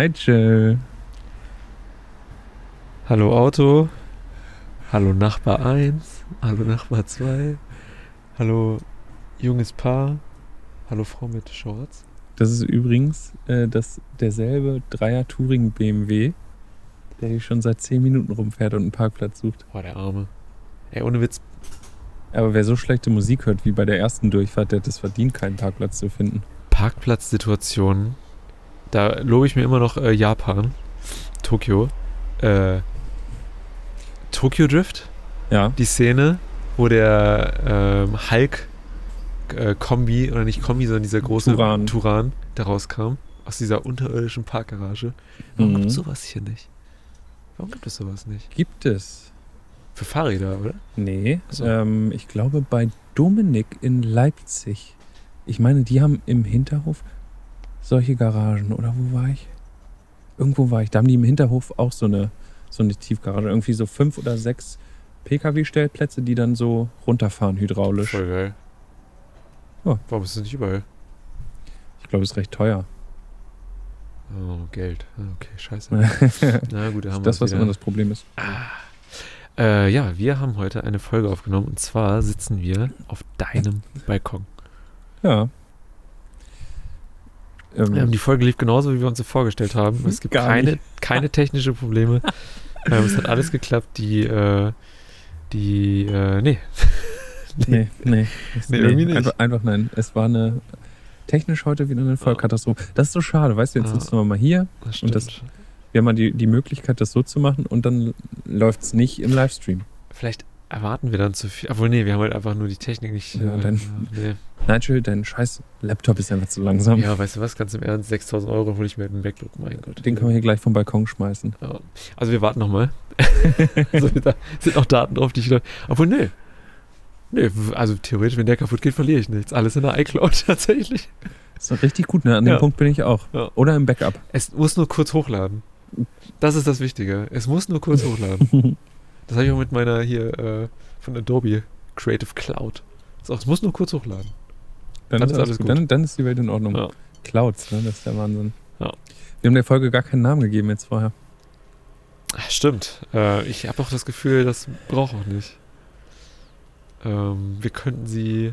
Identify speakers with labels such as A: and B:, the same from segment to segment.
A: Nigel.
B: Hallo Auto. Hallo Nachbar 1. Hallo Nachbar 2. Hallo junges Paar. Hallo Frau mit Shorts.
A: Das ist übrigens äh, das, derselbe Dreier Touring BMW, der hier schon seit 10 Minuten rumfährt und einen Parkplatz sucht.
B: Boah, der Arme. Ey, ohne Witz.
A: Aber wer so schlechte Musik hört wie bei der ersten Durchfahrt, der hat es verdient, keinen Parkplatz zu finden.
B: Parkplatzsituationen. Da lobe ich mir immer noch äh, Japan. Tokio. Äh, Tokyo Drift.
A: Ja.
B: Die Szene, wo der ähm, Hulk äh, Kombi, oder nicht Kombi, sondern dieser große
A: Turan.
B: Turan da rauskam. Aus dieser unterirdischen Parkgarage. Warum
A: Mhm.
B: gibt es sowas hier nicht? Warum gibt es sowas nicht?
A: Gibt es?
B: Für Fahrräder, oder?
A: Nee,
B: so.
A: ähm, ich glaube bei Dominik in Leipzig. Ich meine, die haben im Hinterhof solche Garagen. Oder wo war ich? Irgendwo war ich. Da haben die im Hinterhof auch so eine, so eine Tiefgarage. Irgendwie so fünf oder sechs Pkw-Stellplätze, die dann so runterfahren hydraulisch.
B: Voll geil.
A: Ja.
B: Warum ist das nicht überall?
A: Ich glaube, es ist recht teuer.
B: Oh, Geld. Ah, Okay, scheiße.
A: das
B: Na gut, da haben
A: ist das,
B: wir
A: was immer das Problem ist.
B: Äh, ja, wir haben heute eine Folge aufgenommen und zwar sitzen wir auf deinem Balkon.
A: Ja. Ähm,
B: Ähm, die Folge lief genauso, wie wir uns sie vorgestellt haben. Es gibt keine, keine technische Probleme. ähm, es hat alles geklappt. Die, äh, die, äh, nee.
A: nee, nee.
B: Nee, irgendwie nicht.
A: Einfach, einfach nein. Es war eine technisch heute wieder eine Vollkatastrophe. Das ist so schade, weißt du, jetzt
B: Ja.
A: sitzen wir mal hier.
B: Das
A: Und das- Wir haben mal die, die Möglichkeit, das so zu machen und dann läuft es nicht im Livestream.
B: Vielleicht erwarten wir dann zu viel. Obwohl, nee, wir haben halt einfach nur die Technik nicht.
A: Ja,
B: äh,
A: dann-
B: nee.
A: Nigel, dein scheiß Laptop ist einfach zu langsam.
B: ja, weißt du was, ganz im Ernst, 6000 Euro hole ich mir einen MacBook, mein Gott.
A: Den können wir hier gleich vom Balkon schmeißen.
B: Ja. Also wir warten nochmal. also, da sind auch Daten drauf, die ich. Obwohl, nee. Nee, also theoretisch, wenn der kaputt geht, verliere ich nichts. Alles in der iCloud tatsächlich.
A: Das ist richtig gut, ne? An dem
B: Ja.
A: Punkt bin ich auch.
B: Ja.
A: Oder im Backup.
B: Es muss nur kurz hochladen. Das ist das Wichtige. Es muss nur kurz hochladen. Das habe ich auch mit meiner hier äh, von Adobe Creative Cloud. So, es muss nur kurz hochladen.
A: Dann,
B: Dann
A: ist alles gut.
B: gut.
A: Dann, dann ist die Welt in Ordnung.
B: Ja.
A: Clouds, ne? Das ist der Wahnsinn.
B: Ja.
A: Wir haben der Folge gar keinen Namen gegeben jetzt vorher.
B: Ach, Stimmt. Äh, ich habe auch das Gefühl, das braucht auch nicht. Ähm, wir könnten sie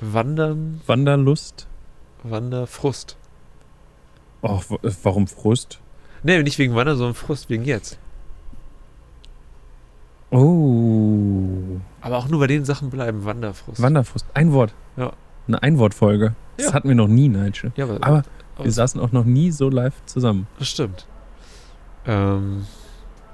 B: wandern,
A: Wanderlust.
B: Wanderfrust.
A: Oh, w- warum Frust?
B: Nee, nicht wegen Wandern, sondern Frust wegen jetzt.
A: Oh.
B: Aber auch nur bei den Sachen bleiben, Wanderfrust.
A: Wanderfrust. Ein Wort.
B: Ja.
A: Eine Einwortfolge. Das
B: Ja.
A: hatten wir noch nie, Nigel.
B: ja, aber,
A: Aber wir saßen auch noch nie so live zusammen.
B: das stimmt. Ähm,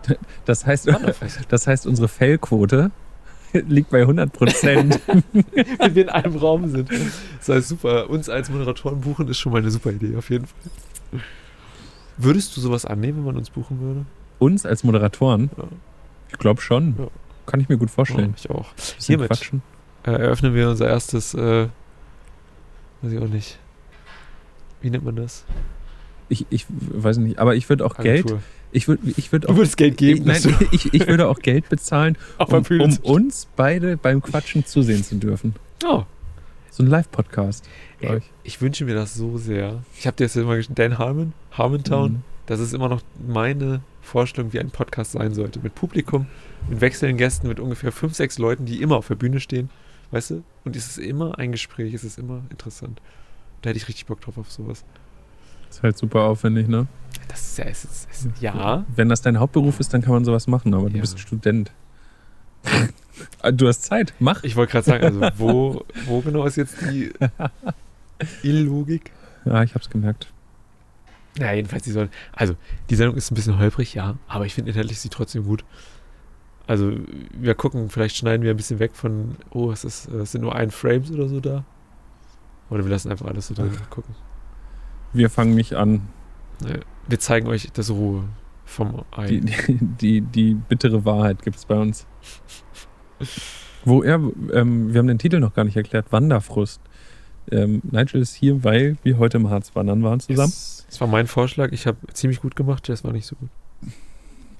A: Das heißt, das heißt unsere Failquote liegt bei 100 Prozent.
B: Wenn wir in einem Raum sind. Das heißt super. Uns als Moderatoren buchen ist schon mal eine super Idee, auf jeden Fall. Würdest du sowas annehmen, wenn man uns buchen würde?
A: Uns als Moderatoren?
B: Ja.
A: Ich glaube schon.
B: Ja.
A: Kann ich mir gut vorstellen.
B: ich auch. Hiermit.
A: quatschen.
B: Eröffnen wir unser erstes, äh, weiß ich auch nicht. Wie nennt man das?
A: Ich, ich weiß nicht, aber ich würde auch Geld.
B: Agentur.
A: Ich würde ich würd
B: Du
A: auch.
B: würdest Geld geben,
A: Nein,
B: dass du
A: ich, ich würde auch Geld bezahlen, um, um uns beide beim Quatschen zusehen zu dürfen.
B: Oh,
A: So ein Live-Podcast. ich.
B: ich wünsche mir das so sehr. Ich habe dir jetzt immer geschrieben, Dan Harmon, Harmontown.
A: Mhm.
B: Das ist immer noch meine Vorstellung, wie ein Podcast sein sollte. Mit Publikum, mit wechselnden Gästen, mit ungefähr fünf, sechs Leuten, die immer auf der Bühne stehen. Weißt du? Und es ist immer ein Gespräch, es ist immer interessant. Da hätte ich richtig Bock drauf auf sowas.
A: Ist halt super aufwendig, ne?
B: Das ist ja, es ist, es, ja.
A: Wenn das dein Hauptberuf ist, dann kann man sowas machen, aber du
B: Ja.
A: bist Student. Du hast Zeit, mach.
B: Ich wollte gerade sagen, also wo, wo genau ist jetzt die Illogik?
A: Ja, ich hab's gemerkt.
B: Ja, jedenfalls, die sollen. Also, die Sendung ist ein bisschen holprig, ja, aber ich finde inhaltlich sie trotzdem gut. Also, wir gucken, vielleicht schneiden wir ein bisschen weg von, oh, es, ist, es sind nur ein Frames oder so da. Oder wir lassen einfach alles so drin gucken.
A: Wir fangen nicht an.
B: Wir zeigen euch das Ruhe vom Ei.
A: Die, die, die, die bittere Wahrheit gibt's bei uns. Wo er, ähm, wir haben den Titel noch gar nicht erklärt, Wanderfrust. Ähm, Nigel ist hier, weil wir heute im Harz wandern waren zusammen.
B: Yes. Das war mein Vorschlag. Ich habe ziemlich gut gemacht, das war nicht so gut.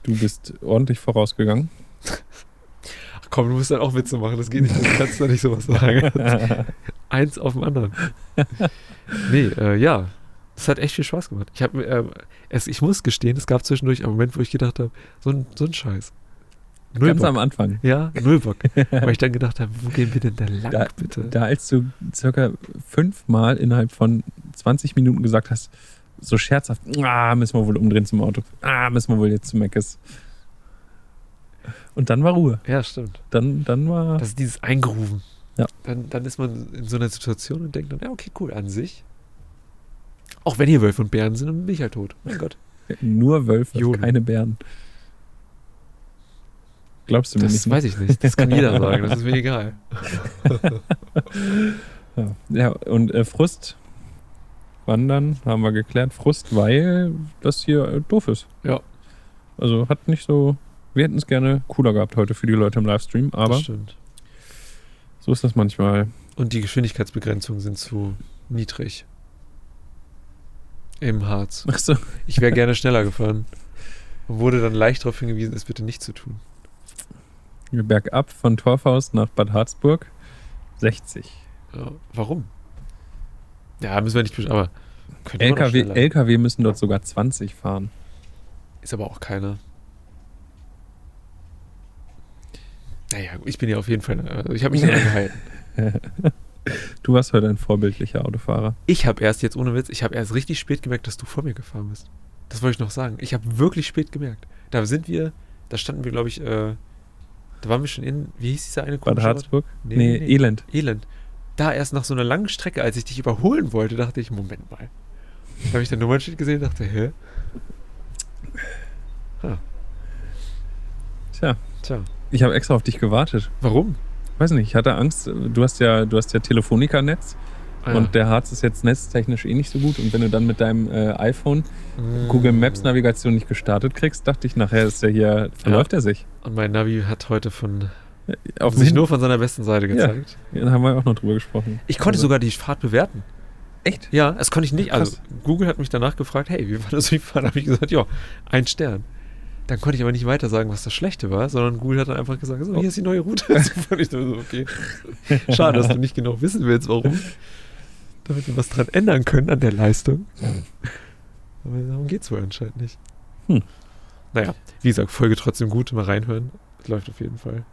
A: Du bist ordentlich vorausgegangen.
B: Ach komm, du musst dann auch Witze machen, das geht nicht, du kannst da nicht sowas sagen. Eins auf dem anderen. Nee, äh, ja. Das hat echt viel Spaß gemacht. Ich, hab, äh, es, ich muss gestehen, es gab zwischendurch einen Moment, wo ich gedacht habe, so ein, so ein Scheiß. Null
A: Ganz
B: Bock.
A: am Anfang.
B: Ja, null Bock. Weil ich dann gedacht habe, wo gehen wir denn da lang,
A: Da-
B: bitte?
A: Da, als du circa fünfmal innerhalb von 20 Minuten gesagt hast, so scherzhaft, ah, müssen wir wohl umdrehen zum Auto. Ah, müssen wir wohl jetzt zu Meckes. Und dann war Ruhe.
B: Ja, stimmt.
A: Dann, dann war.
B: Das ist dieses Eingerufen.
A: Ja.
B: Dann, dann ist man in so einer Situation und denkt dann, ja, okay, cool, an sich. Auch wenn hier Wölfe und Bären sind, dann bin ich halt tot. Mein Gott.
A: Nur Wölfe,
B: Jule.
A: keine Bären. Glaubst du mir
B: Das
A: nicht? ne?
B: weiß ich nicht. Das kann jeder sagen. Das ist mir egal.
A: Ja, ja und äh, Frust. Wandern haben wir geklärt. Frust, weil das hier äh, doof ist.
B: Ja.
A: Also hat nicht so. Wir hätten es gerne cooler gehabt heute für die Leute im Livestream, aber
B: das stimmt.
A: so ist das manchmal.
B: Und die Geschwindigkeitsbegrenzungen sind zu niedrig. Im Harz.
A: Achso,
B: Ich wäre gerne schneller gefahren. Und wurde dann leicht darauf hingewiesen, es bitte nicht zu tun.
A: bergab von Torfaust nach Bad Harzburg 60.
B: Ja, warum? Ja, müssen wir nicht aber
A: LKW. LKW müssen dort sogar 20 fahren.
B: Ist aber auch keiner. Naja, ich bin ja auf jeden Fall. Also ich habe mich daran gehalten.
A: Du warst heute ein vorbildlicher Autofahrer.
B: Ich habe erst jetzt ohne Witz, ich habe erst richtig spät gemerkt, dass du vor mir gefahren bist. Das wollte ich noch sagen. Ich habe wirklich spät gemerkt. Da sind wir, da standen wir, glaube ich, äh, da waren wir schon in, wie hieß dieser eine
A: Bad? Harzburg?
B: Nee,
A: nee,
B: nee.
A: Elend.
B: Elend. Da erst nach so einer langen Strecke, als ich dich überholen wollte, dachte ich, Moment mal. Da habe ich den Nummernschild gesehen und dachte, hä?
A: Tja,
B: Tja,
A: ich habe extra auf dich gewartet.
B: warum?
A: Weiß nicht, ich hatte Angst. Du hast ja, du hast ja Telefonica-Netz
B: Ah, ja.
A: und der Harz ist jetzt netztechnisch eh nicht so gut. Und wenn du dann mit deinem äh, iPhone
B: Mm.
A: Google Maps Navigation nicht gestartet kriegst, dachte ich, nachher ist der hier, verläuft er sich.
B: Und mein Navi hat heute von,
A: Auf
B: sich nur von seiner besten Seite gezeigt.
A: Ja, da haben wir auch noch drüber gesprochen.
B: Ich konnte
A: Also-
B: sogar die Fahrt bewerten.
A: Echt?
B: Ja, das konnte ich nicht. Also
A: Krass.
B: Google hat mich danach gefragt, hey, wie war das die Fahrt? Da habe ich gesagt, ja, ein Stern. Dann konnte ich aber nicht weiter sagen, was das Schlechte war, sondern Google hat dann einfach gesagt, so, hier ist die neue Route. Das fand ich dann so, okay. Schade, dass du nicht genau wissen willst, warum. Damit wir was dran ändern können an der Leistung. Aber darum geht es wohl anscheinend nicht.
A: Hm.
B: Naja, wie gesagt, Folge trotzdem gut, mal reinhören. Das läuft auf jeden Fall.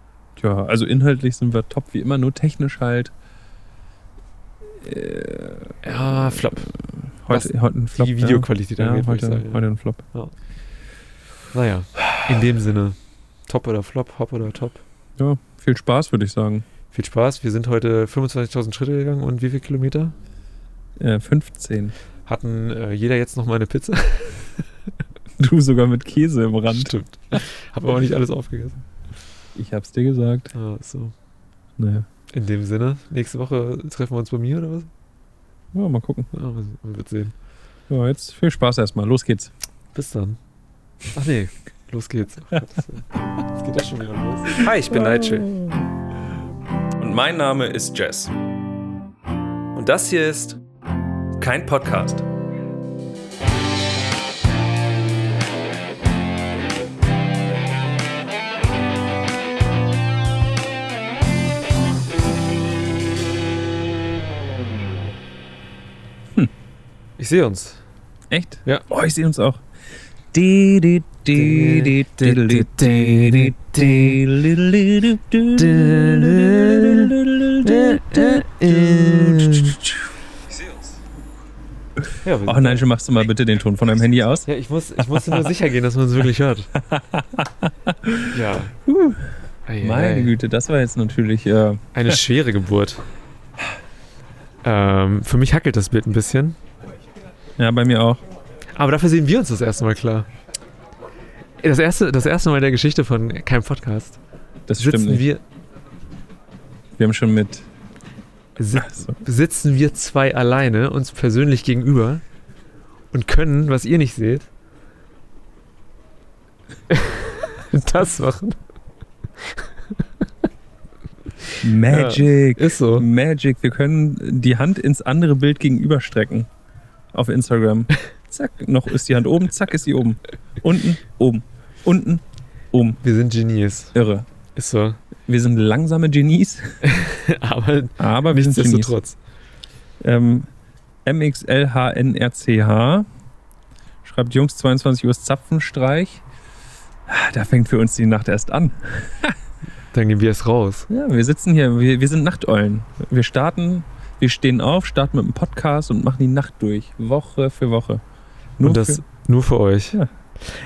A: Ja, also inhaltlich sind wir top wie immer, nur technisch halt. Äh,
B: Ja, Flop.
A: heute, heute ein Flop.
B: die Videoqualität
A: ja, ja,
B: angeht, würde
A: heute,
B: ich sagen.
A: heute ein Flop.
B: Naja, in dem Sinne, Top oder Flop, Hop oder Top.
A: Ja, viel Spaß, würde ich sagen.
B: Viel Spaß. Wir sind heute 25.000 Schritte gegangen und wie viele Kilometer?
A: Äh, 15.
B: Hatten äh, jeder jetzt noch mal eine Pizza?
A: Du sogar mit Käse im Rand.
B: Stimmt. Hab aber nicht alles aufgegessen.
A: Ich hab's dir gesagt.
B: Ah, so.
A: Naja.
B: In dem Sinne, nächste Woche treffen wir uns bei mir oder was?
A: Ja, mal gucken.
B: Ja, man wird sehen.
A: Ja, jetzt viel Spaß erstmal. Los geht's.
B: Bis dann. Ach nee, los geht's. Es geht ja schon wieder los. Hi, ich bin Nigel.
C: Und mein Name ist Jess. Und das hier ist kein Podcast.
B: Ich sehe uns.
A: Echt?
B: Ja.
A: Oh, ich sehe uns auch.
B: Ja,
A: oh nein, schon machst du mal bitte den Ton von deinem Handy aus.
B: Ja, ich, muss, ich musste nur sicher gehen, dass man es wirklich hört. ja. Uh,
A: meine Güte, das war jetzt natürlich. Äh,
B: Eine schwere Geburt. Ähm, für mich hackelt das Bild ein bisschen
A: ja, bei mir auch.
B: Aber dafür sehen wir uns das erste Mal klar. Das erste, das erste Mal in der Geschichte von keinem Podcast
A: Das stimmt
B: sitzen
A: nicht.
B: wir,
A: Wir haben schon mit.
B: si
A: Achso.
B: sitzen wir zwei alleine uns persönlich gegenüber und können, was ihr nicht seht, das machen.
A: Magic.
B: Ist so.
A: Magic. Wir können die Hand ins andere Bild gegenüberstrecken. Auf Instagram. Zack, noch ist die Hand oben, zack ist sie oben. Unten, oben. Unten, oben.
B: Wir sind Genies.
A: Irre.
B: Ist so.
A: Wir sind langsame Genies,
B: Aber
A: aber wir sind Genies.
B: nichtsdestotrotz.
A: Ähm, MXLHNRCH. Schreibt Jungs 22 Uhr Zapfenstreich. Ah, Da fängt für uns die Nacht erst an.
B: Dann gehen wir es raus.
A: Ja, wir sitzen hier, wir, wir sind Nachteulen. Wir starten, wir stehen auf, starten mit einem Podcast und machen die Nacht durch. Woche für Woche. Nur
B: Und das
A: für,
B: nur für euch.
A: Ja.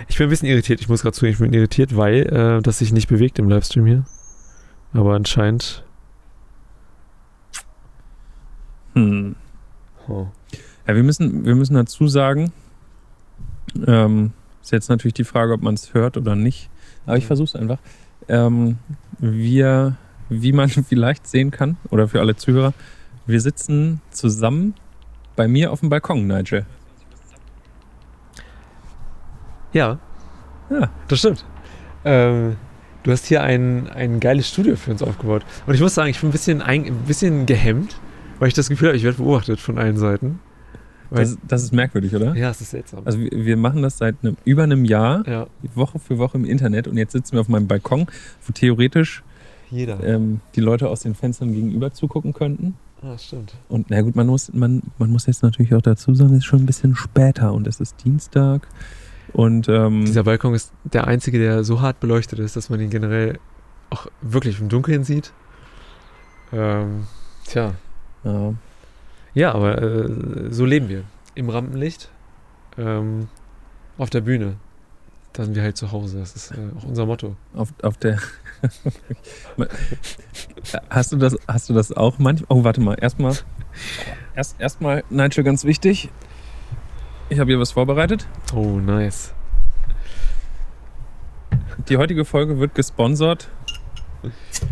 B: Ich bin ein bisschen irritiert. Ich muss gerade zugeben, ich bin irritiert, weil äh, das sich nicht bewegt im Livestream hier. Aber anscheinend.
A: hm.
B: Oh.
A: Ja, wir müssen, wir müssen dazu sagen, ähm, ist jetzt natürlich die Frage, ob man es hört oder nicht. Aber ich versuche es einfach. Ähm, wir, wie man vielleicht sehen kann, oder für alle Zuhörer, wir sitzen zusammen bei mir auf dem Balkon, Nigel.
B: Ja.
A: Ja.
B: Das stimmt. Ähm, du hast hier ein, ein geiles Studio für uns aufgebaut. Und ich muss sagen, ich bin ein bisschen, ein, ein bisschen gehemmt, weil ich das Gefühl habe, ich werde beobachtet von allen Seiten.
A: Das, das ist merkwürdig, oder?
B: ja, es ist seltsam.
A: Also wir, wir machen das seit einem, über einem Jahr,
B: ja,
A: Woche für Woche im Internet und jetzt sitzen wir auf meinem Balkon, wo theoretisch
B: jeder.
A: ähm, die Leute aus den Fenstern gegenüber zugucken könnten.
B: Ah, stimmt.
A: Und na gut, man muss, man, man muss jetzt natürlich auch dazu sagen, es ist schon ein bisschen später und es ist Dienstag. Und ähm,
B: Dieser Balkon ist der einzige, der so hart beleuchtet ist, dass man ihn generell auch wirklich im Dunkeln sieht. Ähm, tja.
A: ja,
B: Ja, aber äh, so leben wir. Im Rampenlicht, ähm, auf der Bühne. Dann wir halt zu Hause. Das ist äh, auch unser Motto.
A: auf, auf der. hast, du das, hast du das auch manchmal? Oh, warte mal, erstmal. Erst, erstmal, Nigel, ganz wichtig. Ich habe hier was vorbereitet.
B: Oh, nice.
A: Die heutige Folge wird gesponsert.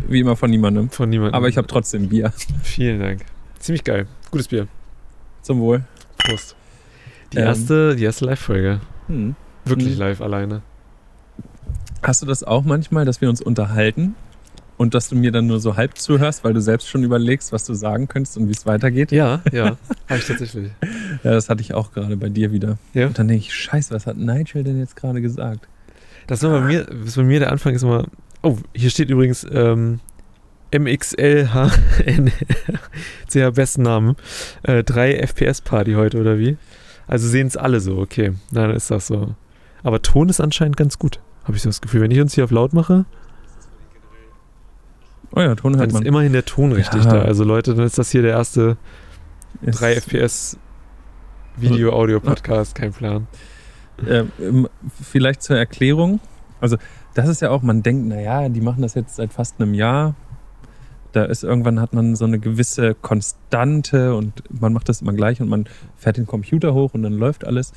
A: Wie immer von niemandem.
B: Von niemandem.
A: Aber ich habe trotzdem Bier.
B: Vielen Dank. Ziemlich geil. Gutes Bier.
A: Zum Wohl.
B: Prost. Die
A: Ähm.
B: erste, die erste Live-Folge.
A: Hm.
B: Wirklich
A: Hm.
B: live alleine.
A: Hast du das auch manchmal, dass wir uns unterhalten und dass du mir dann nur so halb zuhörst, weil du selbst schon überlegst, was du sagen könntest und wie es weitergeht?
B: Ja, ja. Habe ich tatsächlich.
A: Ja, das hatte ich auch gerade bei dir wieder.
B: Ja.
A: Und dann denke ich, scheiße, was hat Nigel denn jetzt gerade gesagt?
B: Das war bei mir, das bei mir der Anfang ist immer. Oh, hier steht übrigens ähm, MXLHNCH, besten Namen. Äh, 3 FPS-Party heute, oder wie? Also sehen es alle so, okay. Na, dann ist das so. Aber Ton ist anscheinend ganz gut, habe ich so das Gefühl. Wenn ich uns hier auf laut mache,
A: Oh ja, Ton
B: dann
A: hört
B: ist
A: man.
B: immerhin der Ton richtig
A: Ja.
B: da. Also Leute, dann ist das hier der erste
A: Ist,
B: 3 FPS Video-Audio-Podcast, kein Plan.
A: äh, vielleicht zur Erklärung. Also, das ist ja auch, man denkt, naja, die machen das jetzt seit fast einem Jahr. Da ist irgendwann hat man so eine gewisse Konstante und man macht das immer gleich und man fährt den Computer hoch und dann läuft alles.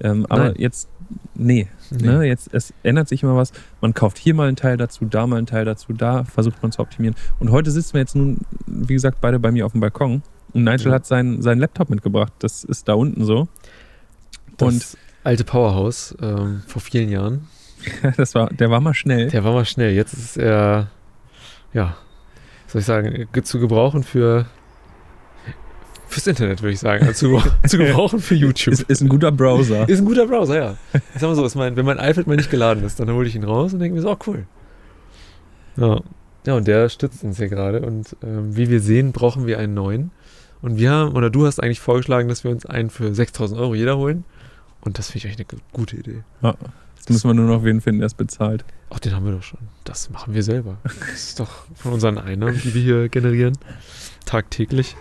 A: Ähm, aber jetzt, nee, Ne, jetzt es ändert sich immer was. Man kauft hier mal einen Teil dazu, da mal einen Teil dazu, da versucht man zu optimieren. Und heute sitzen wir jetzt nun, wie gesagt, beide bei mir auf dem Balkon. Und Nigel
B: Mhm.
A: hat seinen, seinen Laptop mitgebracht. Das ist da unten so.
B: Das
A: Und
B: alte Powerhouse ähm, vor vielen Jahren.
A: das war, der war mal schnell.
B: Der war mal schnell. Jetzt ist er, ja, soll ich sagen, ge- zu gebrauchen für fürs Internet, würde ich sagen. Also zu, gebra- zu gebrauchen für YouTube.
A: Ist, ist ein guter Browser.
B: Ist ein guter Browser, ja. Ich sag mal so, mein, wenn mein iPad mal nicht geladen ist, dann hole ich ihn raus und denke mir so, oh cool. Ja. ja, und der stützt uns hier gerade. Und ähm, wie wir sehen, brauchen wir einen neuen. Und wir haben, oder du hast eigentlich vorgeschlagen, dass wir uns einen für 6000 Euro jeder holen. Und das finde ich eigentlich eine gute Idee.
A: Jetzt müssen wir nur noch wen finden, der es bezahlt.
B: Ach, den haben wir doch schon. Das machen wir selber. Das ist doch von unseren Einnahmen, die wir hier generieren. Tagtäglich.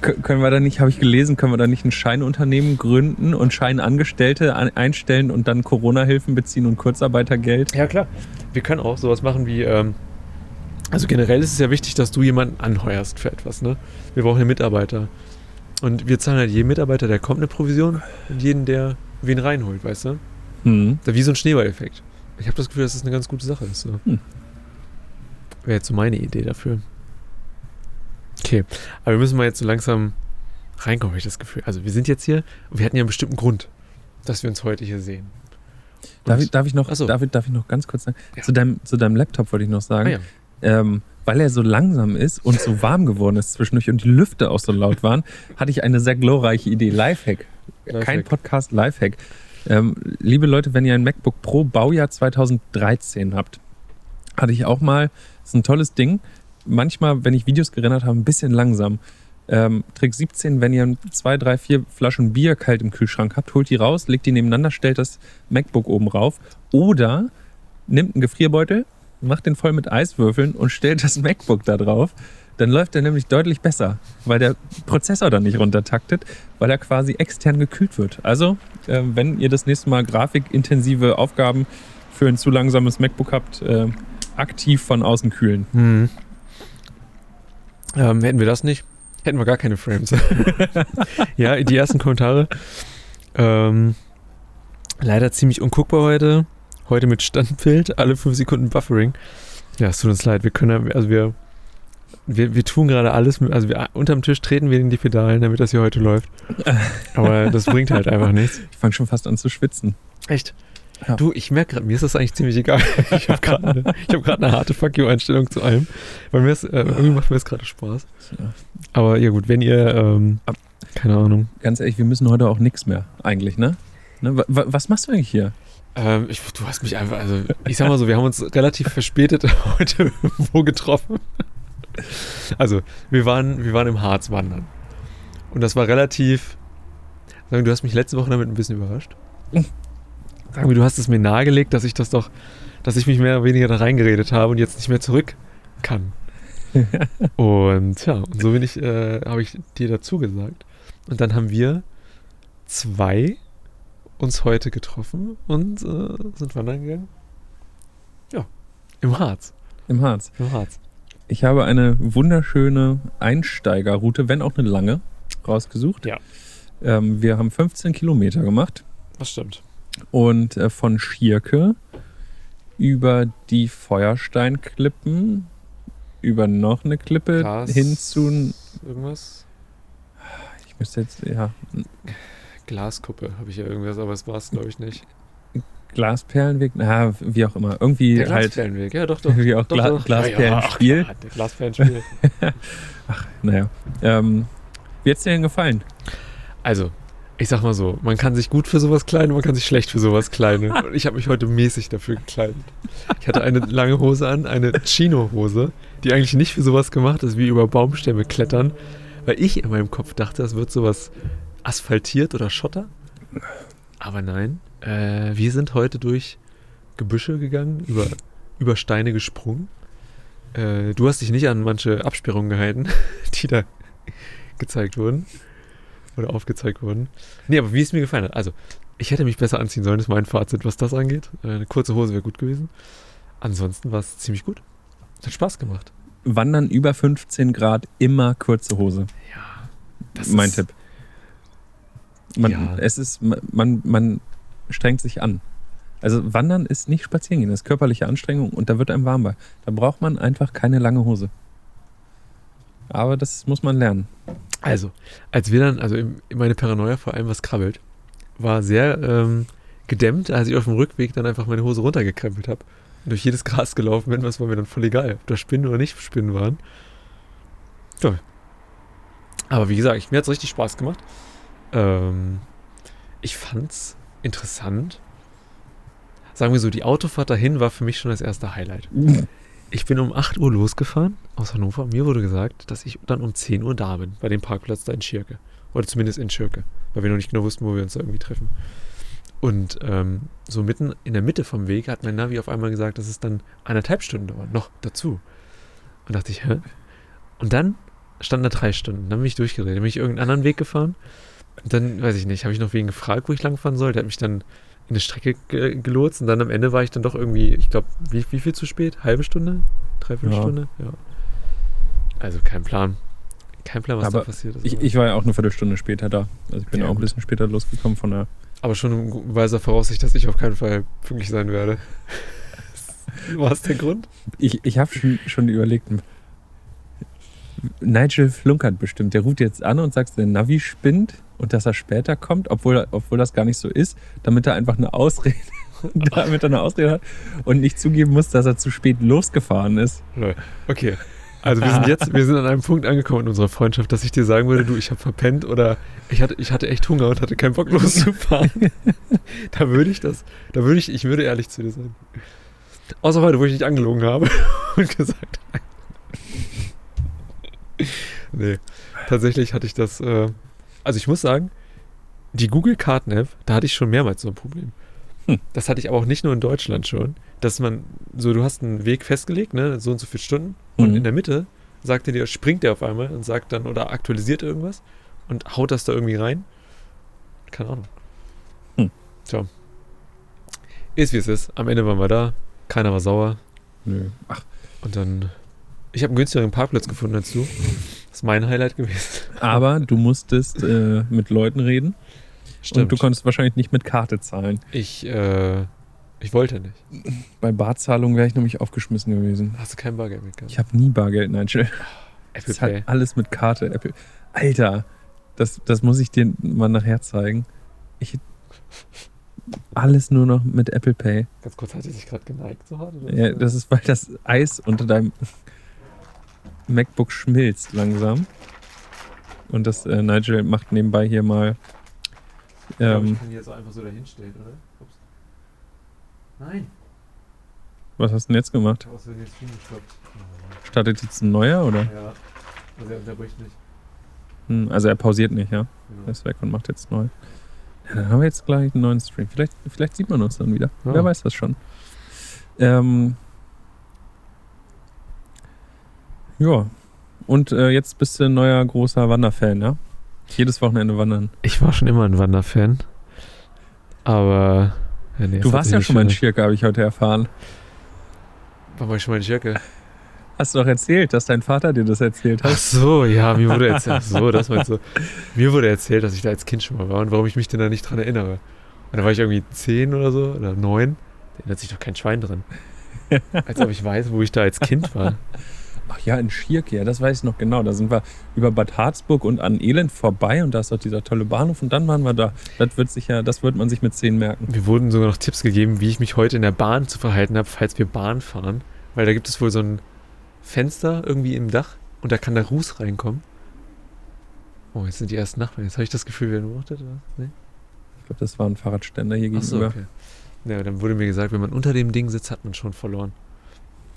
A: Können wir da nicht, habe ich gelesen, können wir da nicht ein Scheinunternehmen gründen und Scheinangestellte an einstellen und dann Corona-Hilfen beziehen und Kurzarbeitergeld?
B: Ja, klar. Wir können auch sowas machen wie, ähm, also generell ist es ja wichtig, dass du jemanden anheuerst für etwas, ne? Wir brauchen ja Mitarbeiter. Und wir zahlen halt jedem Mitarbeiter, der kommt, eine Provision und jeden, der wen reinholt, weißt du?
A: Hm.
B: Da wie so ein Schneeballeffekt. Ich habe das Gefühl, dass das eine ganz gute Sache ist. So.
A: Hm.
B: Wäre jetzt so meine Idee dafür. Okay, aber wir müssen mal jetzt so langsam reinkommen, habe ich das Gefühl. Also wir sind jetzt hier und wir hatten ja einen bestimmten Grund, dass wir uns heute hier sehen.
A: Darf ich, darf, ich noch,
B: so.
A: darf, ich, darf ich noch ganz kurz sagen?
B: Ja.
A: Zu, deinem, zu deinem Laptop wollte ich noch
B: ah,
A: sagen.
B: ja.
A: ähm, weil er so langsam ist und so warm geworden ist zwischendurch und die Lüfte auch so laut waren, hatte ich eine sehr glorreiche Idee. Lifehack. Kein
B: Lifehack.
A: Podcast, Lifehack. Ähm, liebe Leute, wenn ihr ein MacBook Pro Baujahr 2013 habt, hatte ich auch mal, ist ein tolles Ding. Manchmal, wenn ich Videos gerendert habe, ein bisschen langsam. Ähm, Trick 17, wenn ihr zwei, drei, vier Flaschen Bier kalt im Kühlschrank habt, holt die raus, legt die nebeneinander, stellt das MacBook oben rauf. Oder nimmt einen Gefrierbeutel, macht den voll mit Eiswürfeln und stellt das MacBook da drauf. Dann läuft er nämlich deutlich besser, weil der Prozessor dann nicht runtertaktet, weil er quasi extern gekühlt wird. Also, äh, wenn ihr das nächste Mal grafikintensive Aufgaben für ein zu langsames MacBook habt, äh, aktiv von außen kühlen.
B: Hm. Ähm, hätten wir das nicht, hätten wir gar keine Frames. ja, die ersten Kommentare. Ähm, leider ziemlich unguckbar heute. Heute mit Standbild, alle fünf Sekunden Buffering. Ja, es tut uns leid. Wir können, also wir, wir, wir tun gerade alles, also wir, unterm Tisch treten wir in die Pedalen, damit das hier heute läuft. Aber das bringt halt einfach nichts.
A: Ich fange schon fast an zu schwitzen.
B: Echt?
A: Ja.
B: Du, ich merke gerade, mir ist das eigentlich ziemlich egal. Ich habe gerade eine, hab eine harte Fuck you-Einstellung zu allem. Weil mir ist, äh, irgendwie macht mir das gerade Spaß. Aber ja gut, wenn ihr, ähm, keine Ahnung.
A: Ganz ehrlich, wir müssen heute auch nichts mehr, eigentlich, ne? ne? wa- wa- Was machst du eigentlich hier?
B: Ähm, ich, du hast mich einfach, also ich sag mal so, wir haben uns relativ verspätet heute wo getroffen. Also, wir waren, wir waren im Harz wandern. Und das war relativ, sagen du hast mich letzte Woche damit ein bisschen überrascht. Sagen wir, du hast es mir nahegelegt, dass ich das doch, dass ich mich mehr oder weniger da reingeredet habe und jetzt nicht mehr zurück kann. und ja, und so bin ich, äh, habe ich dir dazu gesagt. Und dann haben wir zwei uns heute getroffen und äh, sind wandern gegangen. Ja, im Harz.
A: Im Harz.
B: Im Harz.
A: Ich habe eine wunderschöne Einsteigerroute, wenn auch eine lange, rausgesucht.
B: Ja.
A: Ähm, wir haben 15 Kilometer gemacht
B: Das stimmt.
A: Und äh, von Schierke über die Feuersteinklippen, über noch eine Klippe
B: Gras-
A: hin zu.
B: Irgendwas?
A: Ich müsste jetzt, ja,
B: Glaskuppe habe ich ja irgendwas, aber es war es, glaube ich, nicht.
A: Glasperlenweg, na, wie auch immer. Irgendwie
B: Der
A: halt.
B: Glasperlenweg, ja doch, doch.
A: Wie auch
B: doch,
A: Gla
B: doch.
A: Glasperlenspiel.
B: Ja, ja, ach, Glasperlenspiel.
A: Naja. Ähm, wie hat's dir denn gefallen?
B: also, ich sag mal so, man kann sich gut für sowas kleiden, man kann sich schlecht für sowas kleiden. Und ich habe mich heute mäßig dafür gekleidet. Ich hatte eine lange Hose an, eine Chino-Hose, die eigentlich nicht für sowas gemacht ist, wie über Baumstämme klettern, weil ich in meinem Kopf dachte, das wird sowas asphaltiert oder Schotter. Aber nein, äh, wir sind heute durch Gebüsche gegangen, über, über Steine gesprungen. Äh, du hast dich nicht an manche Absperrungen gehalten, die da gezeigt wurden. Oder aufgezeigt wurden. Nee, aber wie es mir gefallen hat. Also, ich hätte mich besser anziehen sollen, ist mein Fazit, was das angeht. Äh, Eine kurze Hose wäre gut gewesen. Ansonsten war es ziemlich gut. Hat Spaß gemacht.
A: Wandern über 15 Grad, immer kurze Hose.
B: Ja, das
A: mein
B: ist,
A: Tipp. Man,
B: Ja.
A: Es ist, man, man strengt sich an. Also Wandern ist nicht spazieren gehen, das ist körperliche Anstrengung und da wird einem warm bei. Da braucht man einfach keine lange Hose. Aber das muss man lernen.
B: Also, als wir dann, also im- meine Paranoia vor allem, was krabbelt, war sehr ähm, gedämmt, als ich auf dem Rückweg dann einfach meine Hose runtergekrempelt habe. Und durch jedes Gras gelaufen bin, was war mir dann voll egal, ob da Spinnen oder nicht Spinnen waren. Toll. Aber wie gesagt, mir hat es richtig Spaß gemacht. Ähm, ich fand's interessant. Sagen wir so, die Autofahrt dahin war für mich schon das erste Highlight. Ich bin um 8 Uhr losgefahren aus Hannover. Mir wurde gesagt, dass ich dann um 10 Uhr da bin, bei dem Parkplatz da in Schirke. Oder zumindest in Schirke, weil wir noch nicht genau wussten, wo wir uns da irgendwie treffen. Und ähm, so mitten in der Mitte vom Weg hat mein Navi auf einmal gesagt, dass es dann eineinhalb Stunden dauert, noch dazu. Und dachte ich, hä? Und dann standen da drei Stunden. Dann bin ich durchgedreht. Dann bin ich irgendeinen anderen Weg gefahren. Und dann, weiß ich nicht, habe ich noch wen gefragt, wo ich langfahren soll. Der hat mich dann eine Strecke ge gelotst und dann am Ende war ich dann doch irgendwie, ich glaube, wie, wie viel zu spät? Halbe Stunde? Dreiviertel
A: Ja.
B: Stunde? Ja. Also kein Plan. Kein Plan, was
A: Aber
B: da passiert ist.
A: Ich,
B: aber-
A: ich war ja auch eine Viertelstunde später da. Also ich bin
B: Ja,
A: auch ein bisschen später losgekommen von der.
B: aber schon in weiser Voraussicht, dass ich auf keinen Fall pünktlich sein werde. Was der Grund?
A: Ich, ich habe schon, schon überlegt. Nigel flunkert bestimmt. Der ruft jetzt an und sagt, der Navi spinnt und dass er später kommt, obwohl, obwohl das gar nicht so ist, damit er einfach eine Ausrede, damit er eine Ausrede hat und nicht zugeben muss, dass er zu spät losgefahren ist.
B: Okay. Also wir sind jetzt, wir sind an einem Punkt angekommen in unserer Freundschaft, dass ich dir sagen würde, du, ich habe verpennt oder ich hatte, ich hatte echt Hunger und hatte keinen Bock loszufahren. da würde ich das, da würde ich, ich würde ehrlich zu dir sein. Außer heute, wo ich dich angelogen habe und gesagt habe. nee. tatsächlich hatte ich das. Äh, also ich muss sagen, die Google Karten-App, da hatte ich schon mehrmals so ein Problem.
A: Hm.
B: Das hatte ich aber auch nicht nur in Deutschland schon, dass man so, du hast einen Weg festgelegt, ne, so und so viele Stunden, und
A: Mhm.
B: in der Mitte sagt er dir, springt der auf einmal und sagt dann oder aktualisiert irgendwas und haut das da irgendwie rein. Keine Ahnung.
A: Hm.
B: Tja. Ist wie es ist. Am Ende waren wir da, keiner war sauer.
A: Nö. Ach,
B: Und dann. Ich habe einen günstigeren Parkplatz gefunden als du. Das ist mein Highlight gewesen.
A: aber du musstest äh, mit Leuten reden und du konntest wahrscheinlich nicht mit Karte zahlen.
B: ich, äh, ich wollte nicht.
A: Bei Barzahlung wäre ich nämlich aufgeschmissen gewesen.
B: Hast du kein Bargeld mitgehabt?
A: Ich habe nie Bargeld, Nigel.
B: Apple
A: Das ist
B: Pay.
A: halt alles mit Karte. Apple. Alter, das, das muss ich dir mal nachher zeigen. Ich, alles nur noch mit Apple Pay.
B: Ganz kurz, hat er sich gerade geneigt so hart? Oder?
A: Ja, das ist, weil das Eis unter deinem MacBook schmilzt langsam. Und das äh, Nigel macht nebenbei hier mal. Ähm,
B: ich kann die jetzt einfach so dahinstellen, oder? Ups. Nein.
A: was hast du denn jetzt gemacht?
B: Ich habe aus Versehen den Stream gestoppt.
A: Startet jetzt ein neuer oder?
B: Ja. Also er unterbricht nicht.
A: Hm, also er pausiert nicht, ja.
B: Genau.
A: Er ist weg und macht jetzt neu. Ja, dann haben wir jetzt gleich einen neuen Stream. Vielleicht, vielleicht sieht man uns dann wieder.
B: Ja.
A: Wer weiß das schon. Ähm, ja. Und äh, jetzt bist du ein neuer großer Wanderfan, ja? Jedes Wochenende wandern.
B: Ich war schon immer ein Wanderfan. Aber. Ja, nee,
A: Du warst ja schon mal in. Schirke, habe ich heute erfahren.
B: War ich schon mal in Schirke?
A: Hast du doch erzählt, dass dein Vater dir das erzählt
B: Ach
A: hat?
B: so, ja, mir wurde erzählt. Ach so, das meinst du. Mir wurde erzählt, dass ich da als Kind schon mal war und warum ich mich denn da nicht dran erinnere. Und da war ich irgendwie zehn oder so oder neun. Da erinnert sich doch kein Schwein dran. Als ob ich weiß, wo ich da als Kind war.
A: Ach ja, in Schirke, ja, das weiß ich noch genau. Da sind wir über Bad Harzburg und an Elend vorbei und da ist doch dieser tolle Bahnhof und dann waren wir da. Das wird sicher, das wird man sich mit zehn merken.
B: Mir wurden sogar noch Tipps gegeben, wie ich mich heute in der Bahn zu verhalten habe, falls wir Bahn fahren. Weil da gibt es wohl so ein Fenster irgendwie im Dach und da kann der Ruß reinkommen. Oh, jetzt sind die ersten Nachbarn. Jetzt habe ich das Gefühl, wir beobachtet oder was? Nee?
A: Ich glaube, das war ein Fahrradständer hier
B: Ach so,
A: gegenüber.
B: okay. Ja, dann wurde mir gesagt, wenn man unter dem Ding sitzt, hat man schon verloren.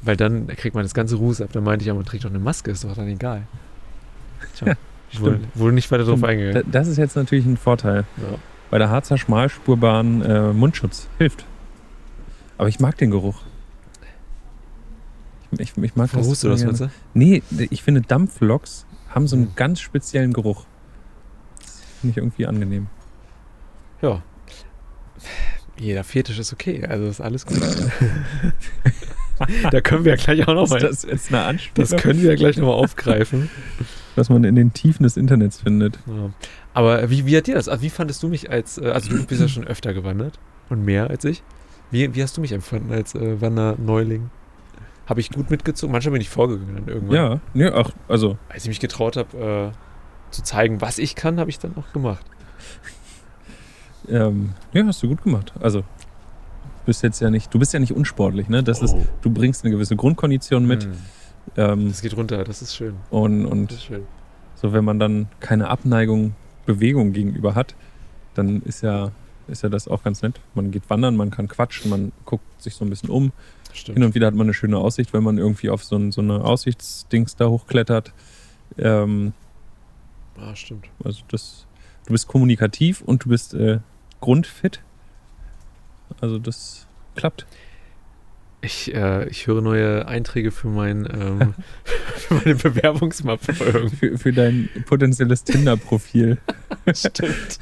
B: Weil dann kriegt man das ganze Ruß ab. Dann meinte ich, ja, man trägt doch eine Maske, ist doch dann egal. Tja, wurde, wurde nicht weiter drauf eingegangen.
A: Da- Das ist jetzt natürlich ein Vorteil.
B: Ja.
A: Bei der Harzer Schmalspurbahn äh, Mundschutz hilft. Aber ich mag den Geruch. Ich, ich, mag
B: Verruhst du das,
A: gerne.
B: meinst du?
A: Nee, ich finde Dampfloks haben so einen
B: Hm.
A: ganz speziellen Geruch. Das finde ich irgendwie angenehm.
B: Ja. Jeder Fetisch ist okay, also ist alles gut. da können wir ja gleich auch noch mal.
A: Ist das jetzt eine Anspielung,
B: Das können wir ja gleich nochmal aufgreifen.
A: was man in den Tiefen des Internets findet?
B: Ja. Aber wie, wie hat dir das? Also wie fandest du mich als, äh, also du bist ja schon öfter gewandert und mehr als ich. Wie, wie hast du mich empfunden als äh, Wanderneuling? Habe ich gut mitgezogen? Manchmal bin ich vorgegangen dann irgendwann.
A: Ja, nee, ach, also
B: Als ich mich getraut habe, äh, zu zeigen, was ich kann, habe ich dann auch gemacht.
A: ähm, ja, hast du gut gemacht. Also bist jetzt ja nicht, du bist ja nicht unsportlich, ne? Das ist,
B: Oh.
A: du bringst eine gewisse Grundkondition mit.
B: Hm.
A: Ähm,
B: Das geht runter, das ist schön.
A: und, und
B: ist schön.
A: so, wenn man dann keine Abneigung Bewegung gegenüber hat, dann ist ja, ist ja das auch ganz nett. Man geht wandern, man kann quatschen, man guckt sich so ein bisschen um.
B: Stimmt.
A: Hin und wieder hat man eine schöne Aussicht, wenn man irgendwie auf so, ein, so eine Aussichtsdings da hochklettert. Ähm,
B: Ah, stimmt.
A: also das, du bist kommunikativ und du bist äh, grundfit. Also das klappt.
B: Ich, äh, ich höre neue Einträge für, mein, ähm, für meine Bewerbungsmappe.
A: Für, für dein potenzielles Tinder-Profil.
B: Stimmt.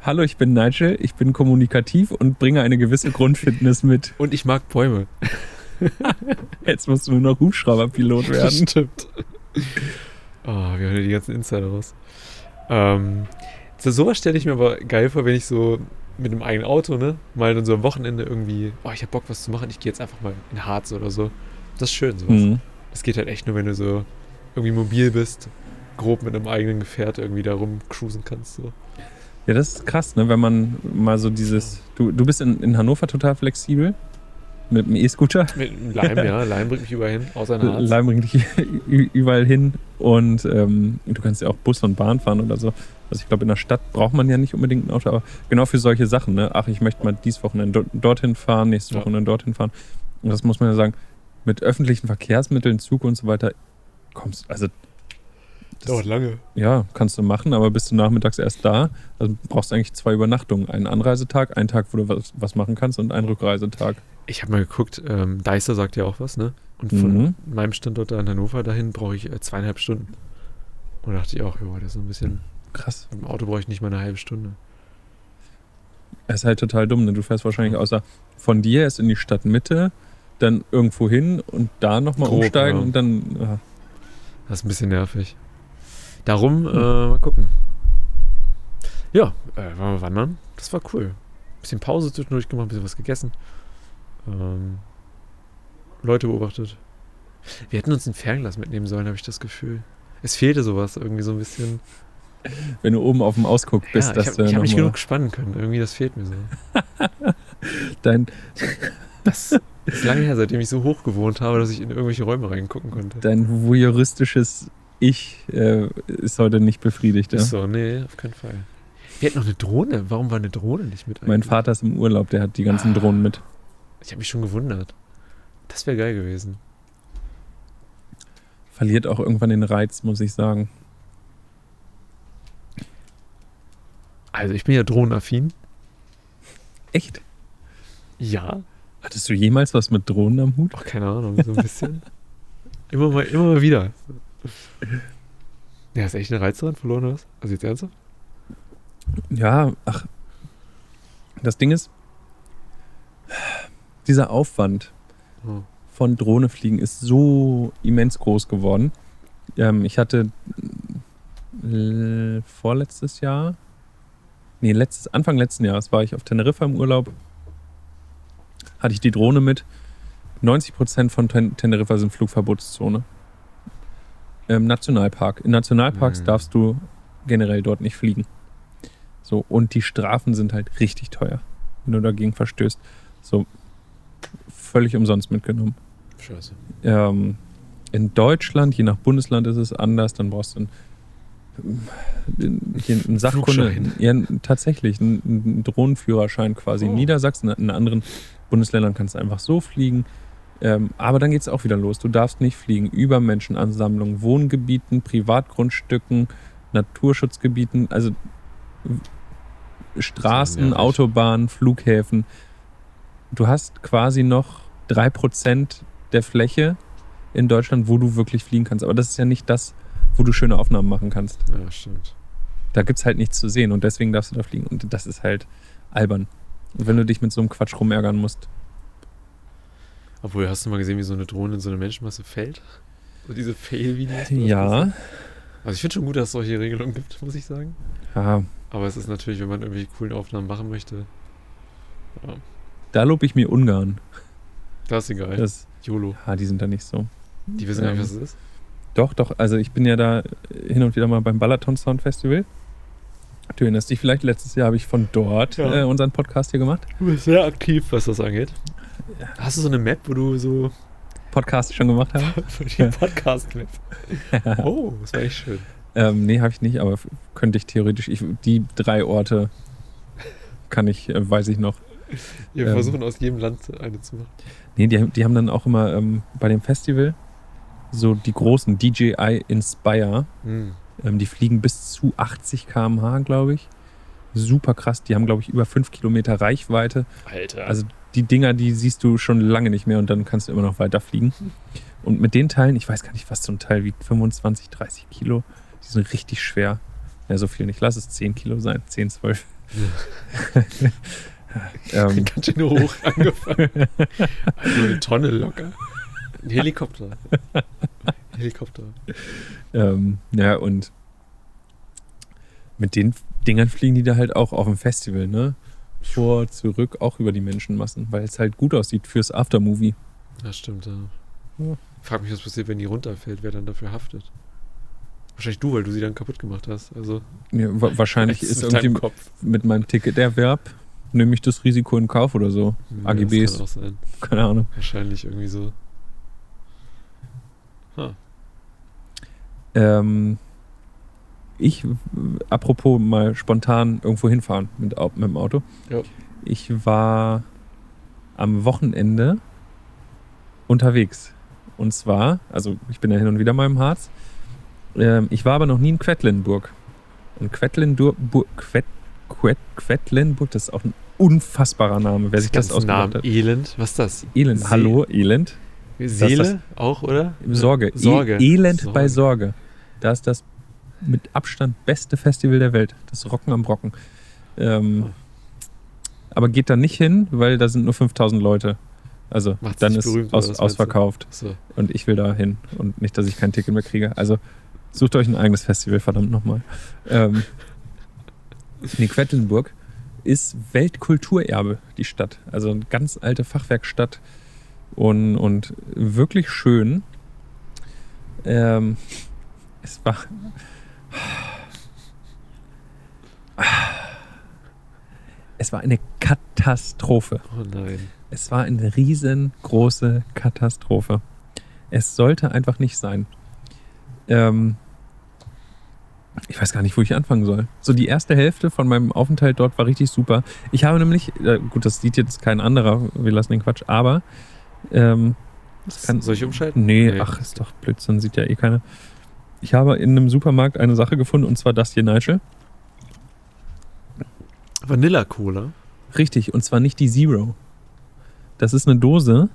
A: Hallo, ich bin Nigel, ich bin kommunikativ und bringe eine gewisse Grundfitness mit.
B: Und ich mag Bäume.
A: Jetzt musst du nur noch Hubschrauberpilot werden.
B: Stimmt. Oh, wir haben ja die ganzen Insider raus. Ähm, so, sowas stelle ich mir aber geil vor, wenn ich so mit einem eigenen Auto, ne, mal dann so am Wochenende irgendwie, oh, ich hab Bock, was zu machen, ich gehe jetzt einfach mal in Harz oder so. Das ist schön, sowas.
A: Mhm.
B: Das geht halt echt nur, wenn du so irgendwie mobil bist, grob mit einem eigenen Gefährt irgendwie da rumcruisen kannst. So.
A: Ja, das ist krass, ne? wenn man mal so dieses. Du, du bist in, in Hannover total flexibel. Mit dem E-Scooter.
B: Mit einem Leim, ja, Leim bringt mich überall hin, außer in Harz.
A: Leim bringt dich überall hin. Und ähm, du kannst ja auch Bus und Bahn fahren oder so. Also ich glaube, in der Stadt braucht man ja nicht unbedingt ein Auto, aber genau für solche Sachen, ne? Ach, ich möchte mal dies Wochenende dort- dorthin fahren, nächstes
B: Ja.
A: Wochenende dorthin fahren. Und das muss man ja sagen, mit öffentlichen Verkehrsmitteln, Zug und so weiter, kommst also Das,
B: Dauert lange.
A: ja, kannst du machen, aber bist du nachmittags erst da. Also brauchst du eigentlich zwei Übernachtungen. Einen Anreisetag, einen Tag, wo du was, was machen kannst und einen Rückreisetag.
B: Ich habe mal geguckt, ähm, Deister sagt ja auch was, ne? Und von
A: Mhm.
B: meinem Standort da in Hannover dahin brauche ich äh, zweieinhalb Stunden. Und da dachte ich auch, ja, das ist ein bisschen.
A: Krass.
B: Im Auto brauche ich nicht mal eine halbe Stunde.
A: Das ist halt total dumm. Ne? Du fährst wahrscheinlich außer von dir erst in die Stadtmitte, dann irgendwo hin und da nochmal
B: Grob,
A: umsteigen
B: ja.
A: und dann. Ja.
B: Das ist ein bisschen nervig. Darum, äh, mal gucken. Ja, äh, waren wir wandern. Das war cool. Bisschen Pause zwischendurch gemacht, bisschen was gegessen. Ähm, Leute beobachtet. Wir hätten uns ein Fernglas mitnehmen sollen, habe ich das Gefühl. Es fehlte sowas irgendwie so ein bisschen.
A: Wenn du oben auf dem Ausguck bist,
B: ja, ich
A: dass
B: habe
A: du
B: hab
A: noch
B: nicht genug spannen können. Irgendwie, das fehlt mir so.
A: dein,
B: Das ist lange her, seitdem ich so hoch gewohnt habe, dass ich in irgendwelche Räume reingucken konnte.
A: dein voyeuristisches Ich äh, ist heute nicht befriedigt. Ja?
B: Ist so, nee, auf keinen Fall. Wir hätten noch eine Drohne. Warum war eine Drohne nicht mit?
A: Mein
B: eigentlich?
A: Vater ist im Urlaub, der hat die ganzen
B: Ah.
A: Drohnen mit.
B: Ich habe mich schon gewundert. Das wäre geil gewesen.
A: Verliert auch irgendwann den Reiz, muss ich sagen.
B: Also ich bin ja drohnenaffin.
A: Echt?
B: Ja.
A: Hattest du jemals was mit Drohnen am Hut?
B: Ach, keine Ahnung, so ein bisschen. immer mal, immer mal wieder. Ja, ist echt ein Reiz dran verloren oder was? Also jetzt ernsthaft?
A: Ja, ach. Das Ding ist, dieser Aufwand
B: Oh.
A: von Drohnefliegen ist so immens groß geworden. Ähm, ich hatte äh, vorletztes Jahr, nee, letztes, Anfang letzten Jahres war ich auf Teneriffa im Urlaub. Hatte ich die Drohne mit. 90% von Ten Teneriffa sind Flugverbotszone. Ähm, Nationalpark. In Nationalparks
B: Mhm.
A: darfst du generell dort nicht fliegen. So, und die Strafen sind halt richtig teuer, wenn du dagegen verstößt. So, völlig umsonst mitgenommen.
B: Scheiße.
A: Ähm, in Deutschland, je nach Bundesland ist es anders, dann brauchst du einen, einen Sachkunde, ja, tatsächlich einen Drohnenführerschein quasi. In
B: Oh.
A: Niedersachsen, in anderen Bundesländern kannst du einfach so fliegen. Ähm, aber dann geht es auch wieder los. Du darfst nicht fliegen über Menschenansammlungen, Wohngebieten, Privatgrundstücken, Naturschutzgebieten, also Straßen. Autobahnen, Flughäfen. Du hast quasi noch 3% der Fläche in Deutschland, wo du wirklich fliegen kannst. Aber das ist ja nicht das, wo du schöne Aufnahmen machen kannst.
B: Ja, stimmt.
A: Da gibt es halt nichts zu sehen und deswegen darfst du da fliegen. Und das ist halt albern. Und wenn du dich mit so einem Quatsch rumärgern musst.
B: Obwohl, hast du mal gesehen, wie so eine Drohne in so eine Menschenmasse fällt? So diese Fail-Videos?
A: Ja,
B: Also ich finde schon gut, dass es solche Regelungen gibt, muss ich sagen.
A: ja
B: Aber es ist natürlich, wenn man irgendwelche coolen Aufnahmen machen möchte, ja,
A: da lobe ich mir Ungarn.
B: das ist egal.
A: Das,
B: YOLO.
A: ja, die sind da nicht so.
B: Die wissen gar nicht,
A: Ähm,
B: was es ist.
A: Doch, doch, also ich bin ja da hin und wieder mal beim Balaton Sound Festival. Du erinnerst dich vielleicht, letztes Jahr habe ich von dort
B: Ja.
A: äh, unseren Podcast hier gemacht.
B: Du bist sehr aktiv, was das angeht. Hast du so eine Map, wo du so
A: Podcast schon gemacht habe?
B: die Podcast-Map? oh, das war echt schön.
A: ähm, nee, habe ich nicht, aber könnte ich theoretisch. Ich, die drei Orte kann ich, äh, weiß ich noch.
B: Wir
A: Ähm.
B: versuchen aus jedem Land eine zu machen.
A: Nee, die, die haben dann auch immer ähm, bei dem Festival so die großen DJI Inspire.
B: Hm.
A: Ähm, die fliegen bis zu 80 km/h, glaube ich. Super krass. Die haben, glaube ich, über 5 Kilometer Reichweite.
B: Alter.
A: Also die Dinger, die siehst du schon lange nicht mehr und dann kannst du immer noch weiter fliegen. Und mit den Teilen, ich weiß gar nicht, was so ein Teil wiegt, 25, 30 Kilo. Die sind richtig schwer. Ja, so viel nicht. Lass es 10 Kilo sein, 10, 12. ähm,
B: ganz schön hoch angefangen. Also eine Tonne locker. Ein Helikopter. Helikopter.
A: ähm, ja, und mit den Dingern fliegen die da halt auch auf dem Festival, ne? Vor, zurück, auch über die Menschenmassen, weil es halt gut aussieht fürs Aftermovie.
B: Das stimmt, ja.
A: Ja.
B: Frag mich, was passiert, wenn die runterfällt, wer dann dafür haftet. Wahrscheinlich du, weil du sie dann kaputt gemacht hast. Also
A: Ja, wa wahrscheinlich ist
B: mit
A: irgendwie
B: Kopf.
A: mit meinem Ticketerwerb nehme ich das Risiko in Kauf oder so.
B: Hm,
A: AGBs.
B: Kann auch sein.
A: Keine Ahnung.
B: Wahrscheinlich irgendwie so.
A: Ähm, ich, apropos mal spontan irgendwo hinfahren mit, mit dem Auto.
B: Ja.
A: Ich war am Wochenende unterwegs. Und zwar, also ich bin ja hin und wieder mal im Harz. Ähm, ich war aber noch nie in Quedlinburg. Und Quedlinburg, Qued, Qued, Quedlinburg, das ist auch ein unfassbarer Name. Wer sich das
B: Ganzen Namen.
A: ausgedacht hat.
B: Elend. Was ist das?
A: Elend. Hallo, Elend.
B: Seele
A: das-
B: auch, oder?
A: Sorge.
B: Sorge.
A: E Elend
B: Sorge.
A: bei Sorge. Da ist das mit Abstand beste Festival der Welt. Das Rocken am Brocken. Ähm, aber geht da nicht hin, weil da sind nur 5000 Leute. Also
B: Macht's
A: dann ist
B: berühmt,
A: aus, ausverkauft.
B: So.
A: Und ich will da hin. Und nicht, dass ich kein Ticket mehr kriege. Also sucht euch ein eigenes Festival, verdammt nochmal. Ähm, nee, Quedlinburg ist Weltkulturerbe, die Stadt. Also eine ganz alte Fachwerkstatt und, und wirklich schön. Ähm, es war. Es war eine Katastrophe.
B: Oh nein.
A: Es war eine riesengroße Katastrophe. Es sollte einfach nicht sein. Ähm, ich weiß gar nicht, wo ich anfangen soll. So die erste Hälfte von meinem Aufenthalt dort war richtig super. Ich habe nämlich, äh, gut, das sieht jetzt kein anderer, wir lassen den Quatsch, aber ähm, kann,
B: Soll ich umschalten?
A: Nee,
B: Nee.
A: ach, ist doch Blödsinn, sieht ja eh keiner. Ich habe in einem Supermarkt eine Sache gefunden und zwar das hier, Nigel.
B: Vanilla Cola.
A: Richtig, und zwar nicht die Zero. Das ist eine Dose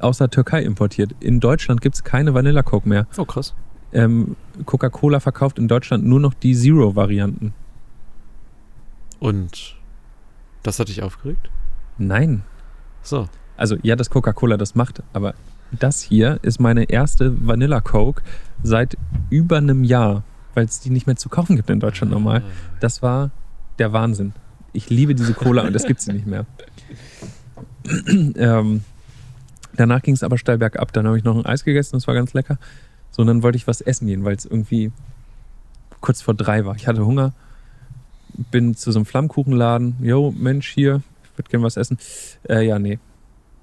A: aus der Türkei importiert. In Deutschland gibt es keine Vanilla Coke mehr.
B: Oh, krass.
A: Ähm, Coca-Cola verkauft in Deutschland nur noch die Zero-Varianten.
B: Und das hat dich aufgeregt?
A: Nein.
B: So.
A: Also ja, dass Coca-Cola das macht, aber das hier ist meine erste Vanilla Coke seit über einem Jahr, weil es die nicht mehr zu kaufen gibt in Deutschland normal. Das war der Wahnsinn. Ich liebe diese Cola und es gibt sie nicht mehr. ähm, danach ging es aber steil bergab. Dann habe ich noch ein Eis gegessen, das war ganz lecker. So, und dann wollte ich was essen gehen, weil es irgendwie kurz vor drei war. Ich hatte Hunger, bin zu so einem Flammkuchenladen. Jo, Mensch, hier, ich würde gerne was essen. Äh, ja, nee.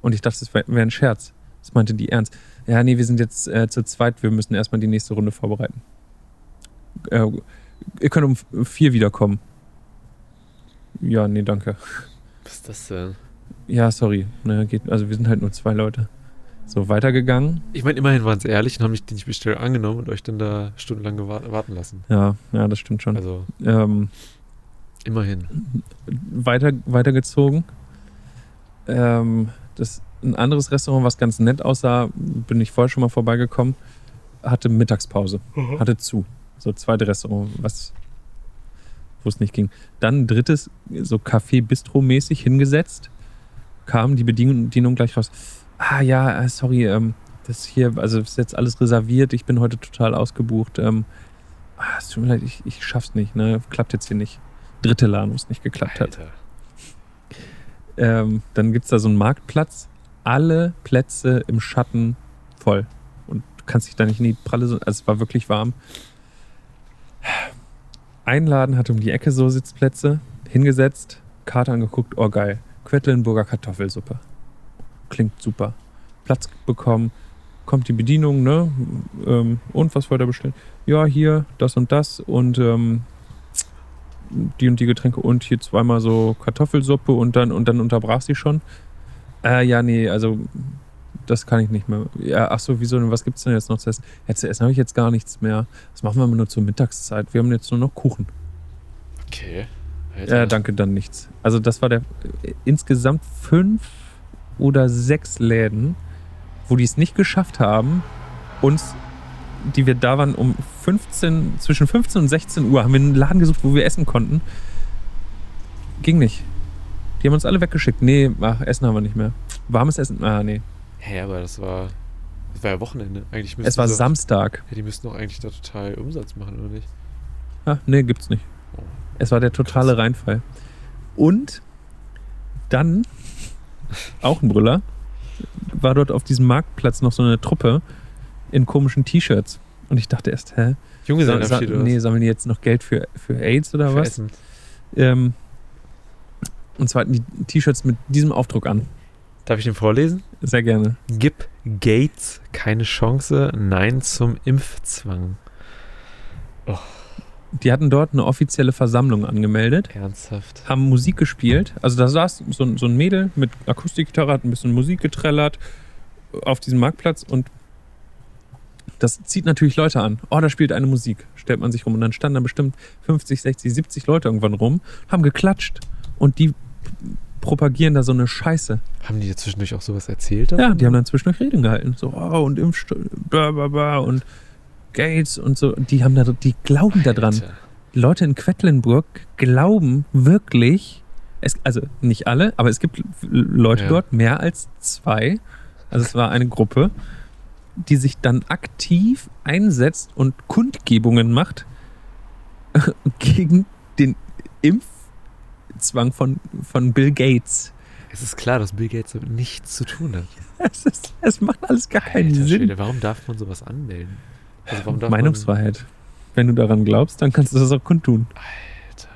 A: Und ich dachte, das wäre wär ein Scherz. Das meinte die ernst. Ja, nee, wir sind jetzt äh, zu zweit, wir müssen erstmal die nächste Runde vorbereiten. Äh, ihr könnt um vier wiederkommen. Ja, nee, danke.
B: Was ist das denn?
A: Ja, sorry. Ne, geht, also wir sind halt nur zwei Leute. So, weitergegangen.
B: Ich meine, immerhin waren sie ehrlich und haben nicht die Bestellung angenommen und euch dann da stundenlang warten lassen.
A: Ja, ja, das stimmt schon.
B: Also,
A: Ähm,
B: immerhin.
A: weiter, weitergezogen. Ähm, das ein anderes Restaurant, was ganz nett aussah, bin ich vorher schon mal vorbeigekommen, hatte Mittagspause, hatte zu. So zweite Restaurant, was wo es nicht ging. Dann ein drittes, so Café-Bistro-mäßig hingesetzt, kam die Bedienung gleich raus. Ah ja, äh, sorry, ähm, das hier, also ist jetzt alles reserviert, ich bin heute total ausgebucht. Ähm, ah, es tut mir leid, ich, ich schaff's nicht, ne? Klappt jetzt hier nicht. Dritte Laden, wo es nicht geklappt hat.
B: Alter.
A: Ähm, dann gibt es da so einen Marktplatz. Alle Plätze im Schatten voll. Und du kannst dich da nicht in die Pralle. so- Also es war wirklich warm. Ein Laden hatte um die Ecke so Sitzplätze. Hingesetzt, Karte angeguckt. Oh geil. Quedlinburger Kartoffelsuppe. Klingt super. Platz bekommen. Kommt die Bedienung, ne? Ähm, und was wollt ihr bestellen? Ja, hier, das und das. Und ähm, die und die Getränke und hier zweimal so Kartoffelsuppe und dann und dann unterbrach sie schon. Äh, ja, nee, also das kann ich nicht mehr. Ja, ach so, wieso denn? Was gibt's denn jetzt noch zu essen? Ja, zu essen habe ich jetzt gar nichts mehr. Das machen wir nur zur Mittagszeit. Wir haben jetzt nur noch Kuchen.
B: Okay.
A: Ja, danke, dann nichts. Also das war der äh, insgesamt fünf oder sechs Läden, wo die es nicht geschafft haben, uns, die wir da waren, um 15, zwischen 15 und 16 Uhr, haben wir einen Laden gesucht, wo wir essen konnten. Ging nicht. Die haben uns alle weggeschickt. Nee, ach, Essen haben wir nicht mehr. Warmes Essen? Ah, nee.
B: Hä, aber das war. Das war ja Wochenende. Eigentlich
A: Es war
B: sie-
A: Samstag.
B: Ja, die müssten doch eigentlich da total Umsatz machen, oder nicht?
A: Ah, nee, gibt's nicht.
B: Oh.
A: Es war der totale Reinfall. Und dann, auch ein Brüller, war dort auf diesem Marktplatz noch so eine Truppe in komischen T-Shirts. Und ich dachte erst, hä?
B: Junge
A: Sa sa nee, sammeln die jetzt noch Geld für, für AIDS oder
B: Für
A: was?
B: Essen.
A: Ähm, und zwar die T-Shirts mit diesem Aufdruck an.
B: Darf ich den vorlesen?
A: Sehr gerne.
B: Gib Gates keine Chance, Nein zum Impfzwang.
A: Die hatten dort eine offizielle Versammlung angemeldet,
B: Ernsthaft.
A: haben Musik gespielt. Also da saß so, ein- so ein Mädel mit Akustikgitarre, hat ein bisschen Musik getrellert auf diesem Marktplatz und Das zieht natürlich Leute an. Oh, da spielt eine Musik. Stellt man sich rum. Und dann standen da bestimmt 50, 60, 70 Leute irgendwann rum, haben geklatscht. Und die propagieren da so eine Scheiße.
B: Haben die dir zwischendurch auch sowas erzählt?
A: Ja, die haben dann zwischendurch Reden gehalten. So, oh, und Impfstoff, bla, bla, bla, und Gates und so. Die haben da, die glauben da dran.
B: Alter.
A: Die Leute in Quedlinburg glauben wirklich, es, also nicht alle, aber es gibt Leute
B: Ja.
A: dort, mehr als zwei. Also es war eine Gruppe, die sich dann aktiv einsetzt und Kundgebungen macht gegen den Impfzwang von, von Bill Gates.
B: Es ist klar, dass Bill Gates damit nichts zu tun hat.
A: Es, ist, es macht alles gar keinen
B: Alter
A: Sinn.
B: Schwede, warum darf man sowas anmelden? Also
A: Meinungsfreiheit. Wenn du daran glaubst, dann kannst du das auch kundtun.
B: Alter.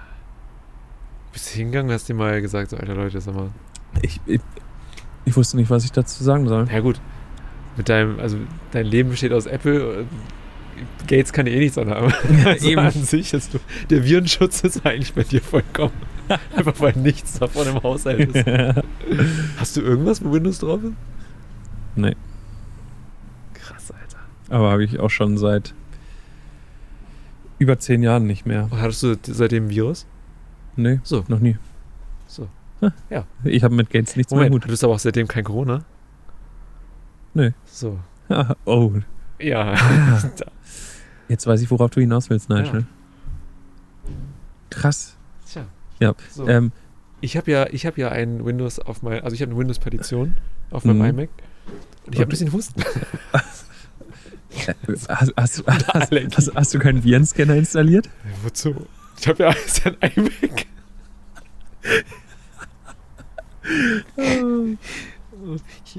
B: Bist du hingegangen hast dir mal gesagt, so, Alter Leute, sag mal.
A: Ich, ich, ich wusste nicht, was ich dazu sagen soll.
B: Ja gut, mit deinem, also dein Leben besteht aus Apple. Gates kann dir eh nichts anhaben.
A: Ja,
B: Also
A: eben.
B: an sich ist du, der Virenschutz ist eigentlich bei dir vollkommen. Einfach weil nichts davon im Haushalt ist. Hast du irgendwas, wo Windows drauf ist?
A: Nee.
B: Krass, Alter.
A: Aber habe ich auch schon seit über zehn Jahren nicht mehr.
B: Hattest du seitdem Virus?
A: Nee,
B: So.
A: noch nie.
B: So.
A: Ich habe mit Gates nichts
B: Moment,
A: mehr
B: du hattest aber auch seitdem kein Corona?
A: Nee.
B: So.
A: Oh,
B: Ja.
A: jetzt weiß ich, worauf du hinaus willst, Nigel.
B: Ja.
A: Krass. Ja,
B: So.
A: Ähm,
B: Ich habe ja, ich habe ja ein Windows auf mein, also ich habe eine Windows-Partition auf meinem
A: Mhm.
B: iMac. Und ich habe ein bisschen Husten.
A: hast, hast, hast, hast, du keinen Virenscanner installiert?
B: Wozu? Ich habe ja ja ein iMac. Ich,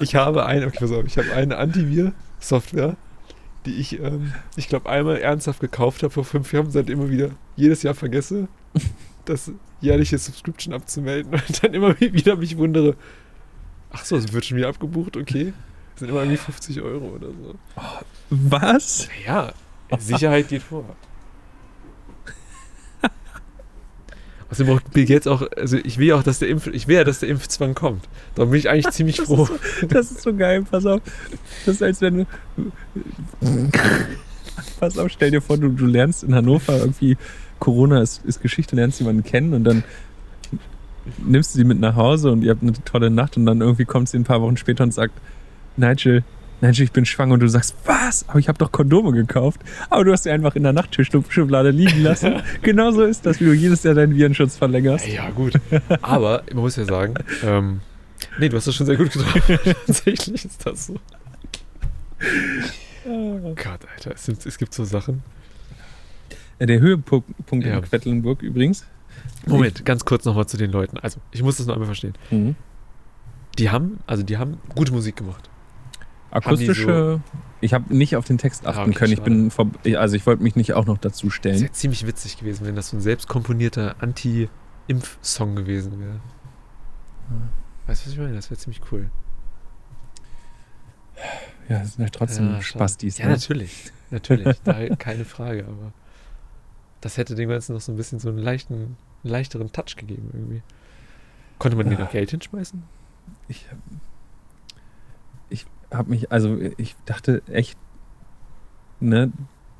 B: ich habe eine, okay, pass auf, ich habe eine Antivir-Software, die ich, ähm, ich glaube, einmal ernsthaft gekauft habe vor fünf Jahren, seit immer wieder jedes Jahr vergesse, das jährliche Subscription abzumelden und dann immer wieder mich wundere, ach so, es wird schon wieder abgebucht, okay. Das sind immer irgendwie 50 Euro oder so.
A: Was?
B: Ja, Sicherheit geht vor. Außerdem braucht Bill Gates auch, also ich will ja auch, dass der Impf, ich will ja, dass der Impfzwang kommt. Darum bin ich eigentlich ziemlich
A: Das
B: froh.
A: ist, so, das ist so geil, pass auf. Das ist, als wenn du. pass auf, stell dir vor, du, du lernst in Hannover irgendwie, Corona ist, ist Geschichte, lernst jemanden kennen und dann nimmst du sie mit nach Hause und ihr habt eine tolle Nacht und dann irgendwie kommt sie ein paar Wochen später und sagt, Nigel, Nigel, ich bin schwanger und du sagst, was? Aber ich habe doch Kondome gekauft. Aber du hast sie einfach in der Nachttischschublade liegen lassen. Genauso ist das, wie du jedes Jahr deinen Virenschutz verlängerst.
B: Ja, gut. Aber man muss ja sagen, ähm, nee, du hast das schon sehr gut getroffen. Tatsächlich ist das so. Gott, Alter, es, es gibt so Sachen.
A: Äh, Der Höhepunkt
B: Ja.
A: in Quedlinburg übrigens.
B: Moment, ganz kurz nochmal zu den Leuten. Also, ich muss das noch einmal verstehen.
A: Mhm.
B: Die haben, also die haben gute Musik gemacht.
A: Akustische. ich habe nicht auf den Text
B: Ah,
A: achten
B: okay,
A: können. Ich bin vor, also ich wollte mich nicht auch noch dazu
B: Das
A: stellen.
B: wäre ziemlich witzig gewesen, wenn das so ein selbst komponierter Anti-Impf-Song gewesen wäre. Weißt du, was ich meine? Das wäre ziemlich cool.
A: Ja, das sind ja trotzdem
B: Ja.
A: Spastis.
B: Ja,
A: ne?
B: natürlich. Natürlich. da, keine Frage, aber das hätte dem Ganzen noch so ein bisschen so einen leichten, leichteren Touch gegeben irgendwie. Konnte man mir
A: Ja.
B: noch Geld hinschmeißen?
A: Ich habe mich, also ich dachte echt, ne,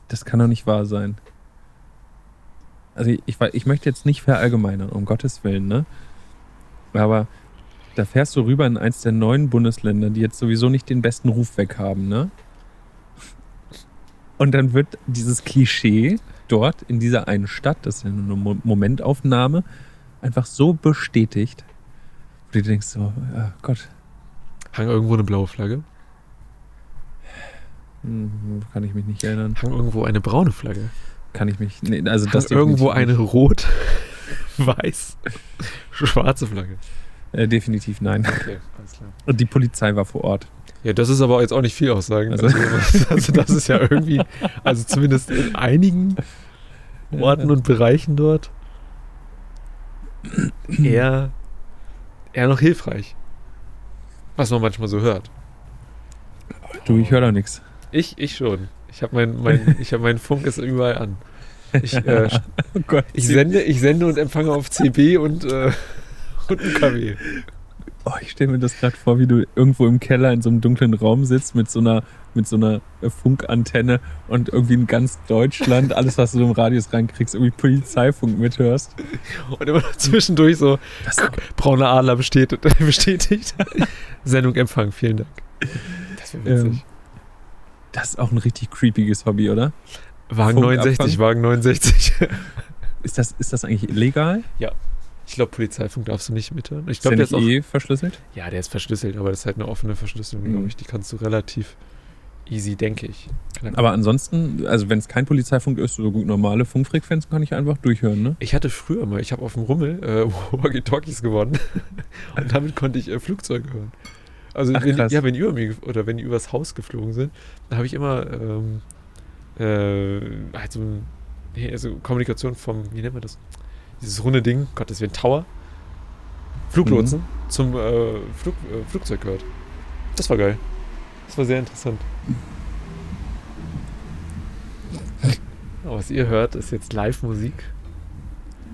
A: das kann doch nicht wahr sein. Also ich, ich, ich möchte jetzt nicht verallgemeinern, um Gottes Willen, ne? Aber da fährst du rüber in eins der neuen Bundesländer, die jetzt sowieso nicht den besten Ruf weg haben, ne? Und dann wird dieses Klischee dort in dieser einen Stadt, das ist ja nur eine Mo- Momentaufnahme, einfach so bestätigt, wo du denkst so, ja Gott,
B: Hang irgendwo eine blaue Flagge?
A: Hm, kann ich mich nicht erinnern.
B: Hang irgendwo eine braune Flagge?
A: Kann ich mich, nee, also das
B: irgendwo eine rot, weiß, schwarze Flagge?
A: Äh, definitiv nein.
B: Okay, alles klar.
A: Und die Polizei war vor Ort.
B: Ja, das ist aber jetzt auch nicht viel aussagen.
A: Also-
B: Also, also das ist ja irgendwie, also zumindest in einigen Orten und Bereichen dort eher, eher noch hilfreich. Was man manchmal so hört.
A: Du, ich höre da nichts.
B: Ich, ich schon. Ich habe mein, mein, ich hab meinen Funk ist überall an. Ich, äh,
A: Oh Gott.
B: ich, sende, ich sende und empfange auf CB und, äh, und UKW.
A: Oh, ich stelle mir das gerade vor, wie du irgendwo im Keller in so einem dunklen Raum sitzt mit so einer, mit so einer Funkantenne und irgendwie in ganz Deutschland, alles, was du im Radius reinkriegst, irgendwie Polizeifunk mithörst.
B: Und immer zwischendurch so,
A: Das,
B: brauner Adler bestätigt. bestätigt. Sendung Empfang, vielen Dank. Das wäre witzig.
A: Ähm, das ist auch ein richtig creepiges Hobby, oder?
B: Wagen
A: Funkabfang?
B: 69, Wagen 69.
A: Ist das, ist das eigentlich illegal?
B: Ich glaube, Polizeifunk darfst du nicht mithören. Ich
A: Ist der
B: glaube, der ist auch.
A: eh verschlüsselt?
B: Ja, der ist verschlüsselt, aber das ist halt eine offene Verschlüsselung,
A: Mhm.
B: glaube ich. Die kannst du relativ easy, denke ich.
A: Aber ansonsten, also wenn es kein Polizeifunk ist, so gut normale Funkfrequenzen kann ich einfach durchhören, ne?
B: Ich hatte früher mal, ich habe auf dem Rummel äh, Walkie-Talkies gewonnen und damit konnte ich äh, Flugzeuge hören. Also
A: Ach,
B: wenn,
A: krass.
B: ja, wenn die über mir oder wenn die übers Haus geflogen sind, dann habe ich immer ähm, äh, halt so ein, nee, also Kommunikation vom, wie nennt man das? Dieses runde Ding, Gott, das ist wie ein Tower. Fluglotsen zum äh, Flug, äh, Flugzeug gehört. Das war geil. Das war sehr interessant. Aber was ihr hört, ist jetzt Live-Musik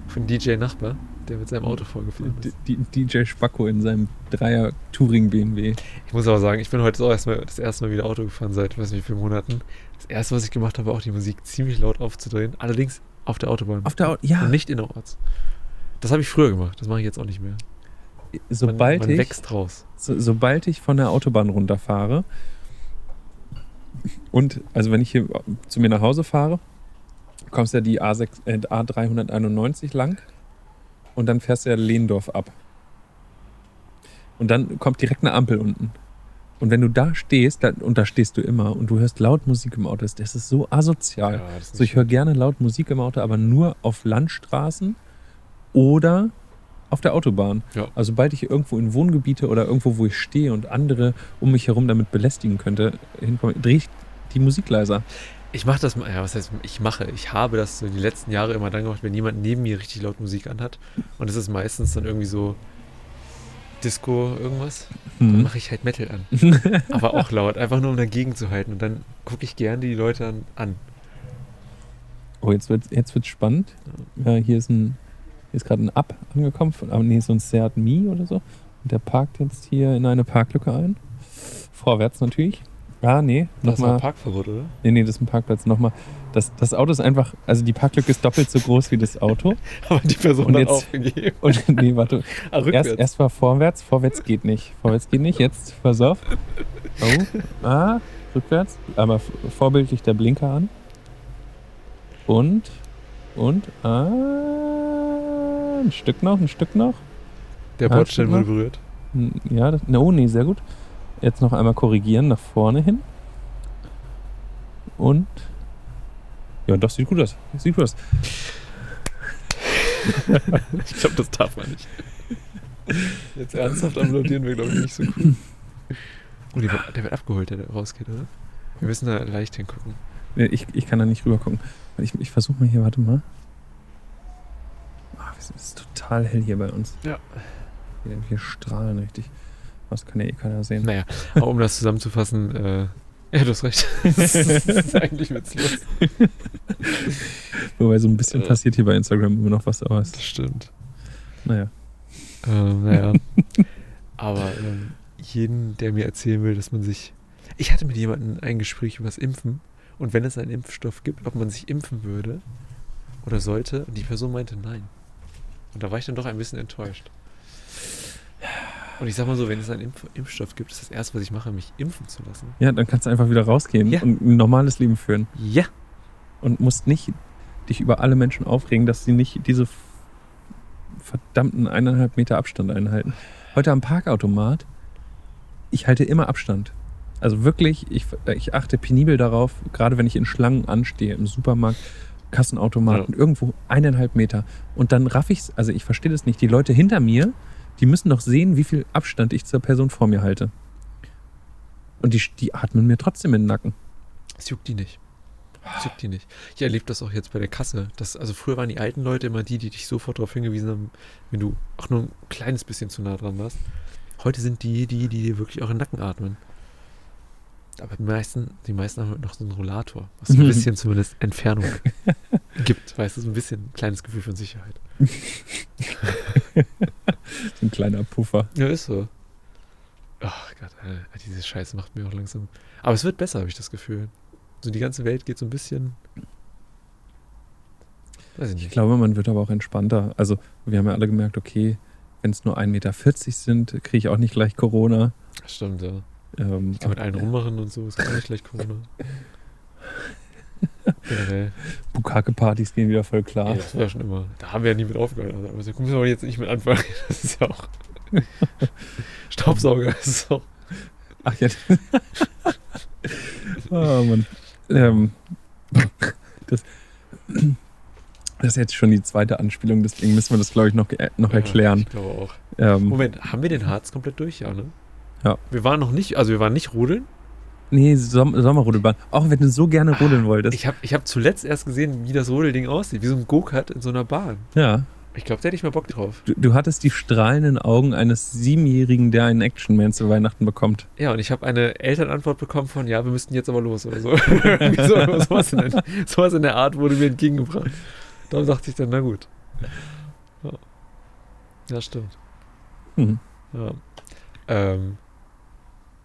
B: von DJ Nachbar, der mit seinem Auto vorgefahren ist.
A: D DJ Spacko in seinem Dreier Touring BMW.
B: Ich muss aber sagen, ich bin heute auch erstmal das erste Mal wieder Auto gefahren seit weiß nicht wie vielen Monaten. Das erste, was ich gemacht habe, war auch die Musik ziemlich laut aufzudrehen. Allerdings auf der Autobahn.
A: Auf der Au ja,
B: Und nicht innerorts. Das habe ich früher gemacht, das mache ich jetzt auch nicht mehr.
A: sobald
B: man, man
A: ich so, sobald ich von der Autobahn runterfahre und also wenn ich hier zu mir nach Hause fahre, kommst ja die A6, äh, A391 lang und dann fährst du ja Lehndorf ab. Und dann kommt direkt eine Ampel unten. Und wenn du da stehst, da, und da stehst du immer und du hörst laut Musik im Auto, das das ist so asozial.
B: das ist
A: So, ich höre gerne laut Musik im Auto, aber nur auf Landstraßen oder auf der Autobahn.
B: Ja.
A: Also sobald ich irgendwo in Wohngebiete oder irgendwo, wo ich stehe und andere um mich herum damit belästigen könnte, hinkomme, drehe ich die Musik leiser.
B: Ich mache das, mal- ja, was heißt, ich mache, ich habe das so die letzten Jahre immer dann gemacht, wenn jemand neben mir richtig laut Musik anhat. Und es ist meistens dann irgendwie so Disco irgendwas. Dann
A: Mhm.
B: mache ich halt Metal an. Aber auch laut, einfach nur um dagegen zu halten. Und dann gucke ich gerne die Leute an. an.
A: Oh, jetzt wird jetzt wird's spannend. Ja, hier ist ein hier ist gerade ein Up angekommen, von, aber nee, so ein Seat Mi oder so. Und der parkt jetzt hier in eine Parklücke ein. Vorwärts natürlich. Ah, nee,
B: Das war
A: nochmal.
B: Parkverbot, oder?
A: Nee, nee, das ist ein Parkplatz. Nochmal. Das, das Auto ist einfach, also die Parklücke ist doppelt so groß wie das Auto.
B: Aber die Person
A: Und
B: hat
A: jetzt-
B: aufgegeben.
A: Und nee, warte.
B: Ah.
A: Erst, erst war vorwärts, vorwärts geht nicht. Vorwärts geht nicht, jetzt pass auf. Oh, ah, rückwärts. Aber vorbildlich der Blinker an. Und, und, ah, ein Stück noch, ein Stück noch.
B: Der
A: Ah,
B: Bordstein wurde berührt.
A: Hm, Ja, das, no, nee, sehr gut. Jetzt noch einmal korrigieren, nach vorne hin. Und, ja, das sieht gut aus. Sieht gut aus.
B: Ich glaube, das darf man nicht. Jetzt ernsthaft applaudieren wir, glaube ich, nicht so cool. Oh, der wird, der wird abgeholt, der rausgeht, oder? Wir müssen da leicht hingucken.
A: Nee, Ich, ich kann da nicht rüber gucken. Ich, ich versuche mal hier, warte mal. Ah, es ist total hell hier bei uns.
B: Ja.
A: Hier, hier strahlen richtig. Das kann ja eh keiner sehen.
B: Naja, aber um das zusammenzufassen, äh, ja, du hast recht. das ist eigentlich witzlos.
A: Wobei so ein bisschen
B: Äh.
A: passiert hier bei Instagram immer noch was, aber es,
B: Das stimmt.
A: naja.
B: Ähm, naja. Aber ähm, jeden, der mir erzählen will, dass man sich. Ich hatte mit jemandem ein Gespräch über das Impfen und wenn es einen Impfstoff gibt, ob man sich impfen würde oder sollte. Und die Person meinte nein. Und da war ich dann doch ein bisschen enttäuscht. Und ich sag mal so, wenn es einen Impf Impfstoff gibt, ist das erste, was ich mache, mich impfen zu lassen.
A: Ja, dann kannst du einfach wieder rausgehen
B: Ja.
A: und ein normales Leben führen.
B: Ja.
A: Und musst nicht dich über alle Menschen aufregen, dass sie nicht diese verdammten eineinhalb Meter Abstand einhalten. Heute am Parkautomat, ich halte immer Abstand. Also wirklich, ich, ich achte penibel darauf, gerade wenn ich in Schlangen anstehe, im Supermarkt, Kassenautomaten, irgendwo eineinhalb Meter. Und dann raff ich's, also ich verstehe das nicht. Die Leute hinter mir, die müssen doch sehen, wie viel Abstand ich zur Person vor mir halte. Und die, die atmen mir trotzdem in den Nacken.
B: Es juckt die nicht. Es juckt die nicht. Ich erlebe das auch jetzt bei der Kasse. Das, also früher waren die alten Leute immer die, die dich sofort darauf hingewiesen haben, wenn du auch nur ein kleines bisschen zu nah dran warst. Heute sind die, die, die dir wirklich auch in den Nacken atmen. Aber die meisten, die meisten haben noch so einen Rollator, was ein bisschen zumindest Entfernung gibt. Weißt du, so ein bisschen ein kleines Gefühl von Sicherheit.
A: So ein kleiner Puffer.
B: Ja, ist so. Gott, Alter, diese Scheiße macht mir auch langsam. Aber es wird besser, habe ich das Gefühl. So die ganze Welt geht so ein bisschen. Weiß ich
A: Ich
B: nicht.
A: glaube, man wird aber auch entspannter. Also, wir haben ja alle gemerkt, okay, wenn es nur 1,40 Meter sind, kriege ich auch nicht gleich Corona.
B: Stimmt, ja.
A: Ähm,
B: kann mit allen rummachen und so, ist gar nicht gleich Corona. Generell.
A: Bukake-Partys gehen wieder voll klar.
B: Ja, das war ja schon immer. Da haben wir ja nie mit aufgehört. Also, aber da müssen wir jetzt nicht mit anfangen. Das ist ja auch. Staubsauger ist auch.
A: Ach ja. oh Mann. Ähm, das, das ist jetzt schon die zweite Anspielung, deswegen müssen wir das, glaube ich, noch, noch
B: Ja,
A: erklären.
B: Ich glaube auch.
A: Ähm,
B: Moment, haben wir den Harz komplett durch? Ja, ne?
A: Ja.
B: Wir waren noch nicht, also wir waren nicht rodeln.
A: nee, Som Sommerrodelbahn. Auch wenn du so gerne rodeln wolltest.
B: Ich habe ich hab zuletzt erst gesehen, wie das Rodelding aussieht. Wie so ein Go-Kart in so einer Bahn.
A: ja.
B: Ich glaube, da hätte ich mal Bock drauf.
A: Du, du hattest die strahlenden Augen eines Siebenjährigen, der einen Action-Man zu Weihnachten bekommt.
B: Ja, und ich habe eine Elternantwort bekommen von, ja, wir müssten jetzt aber los oder so. So sowas, in der, sowas in der Art wurde mir entgegengebracht. Da dachte ich dann, na gut. Ja, ja stimmt.
A: Hm.
B: Ja. Ähm,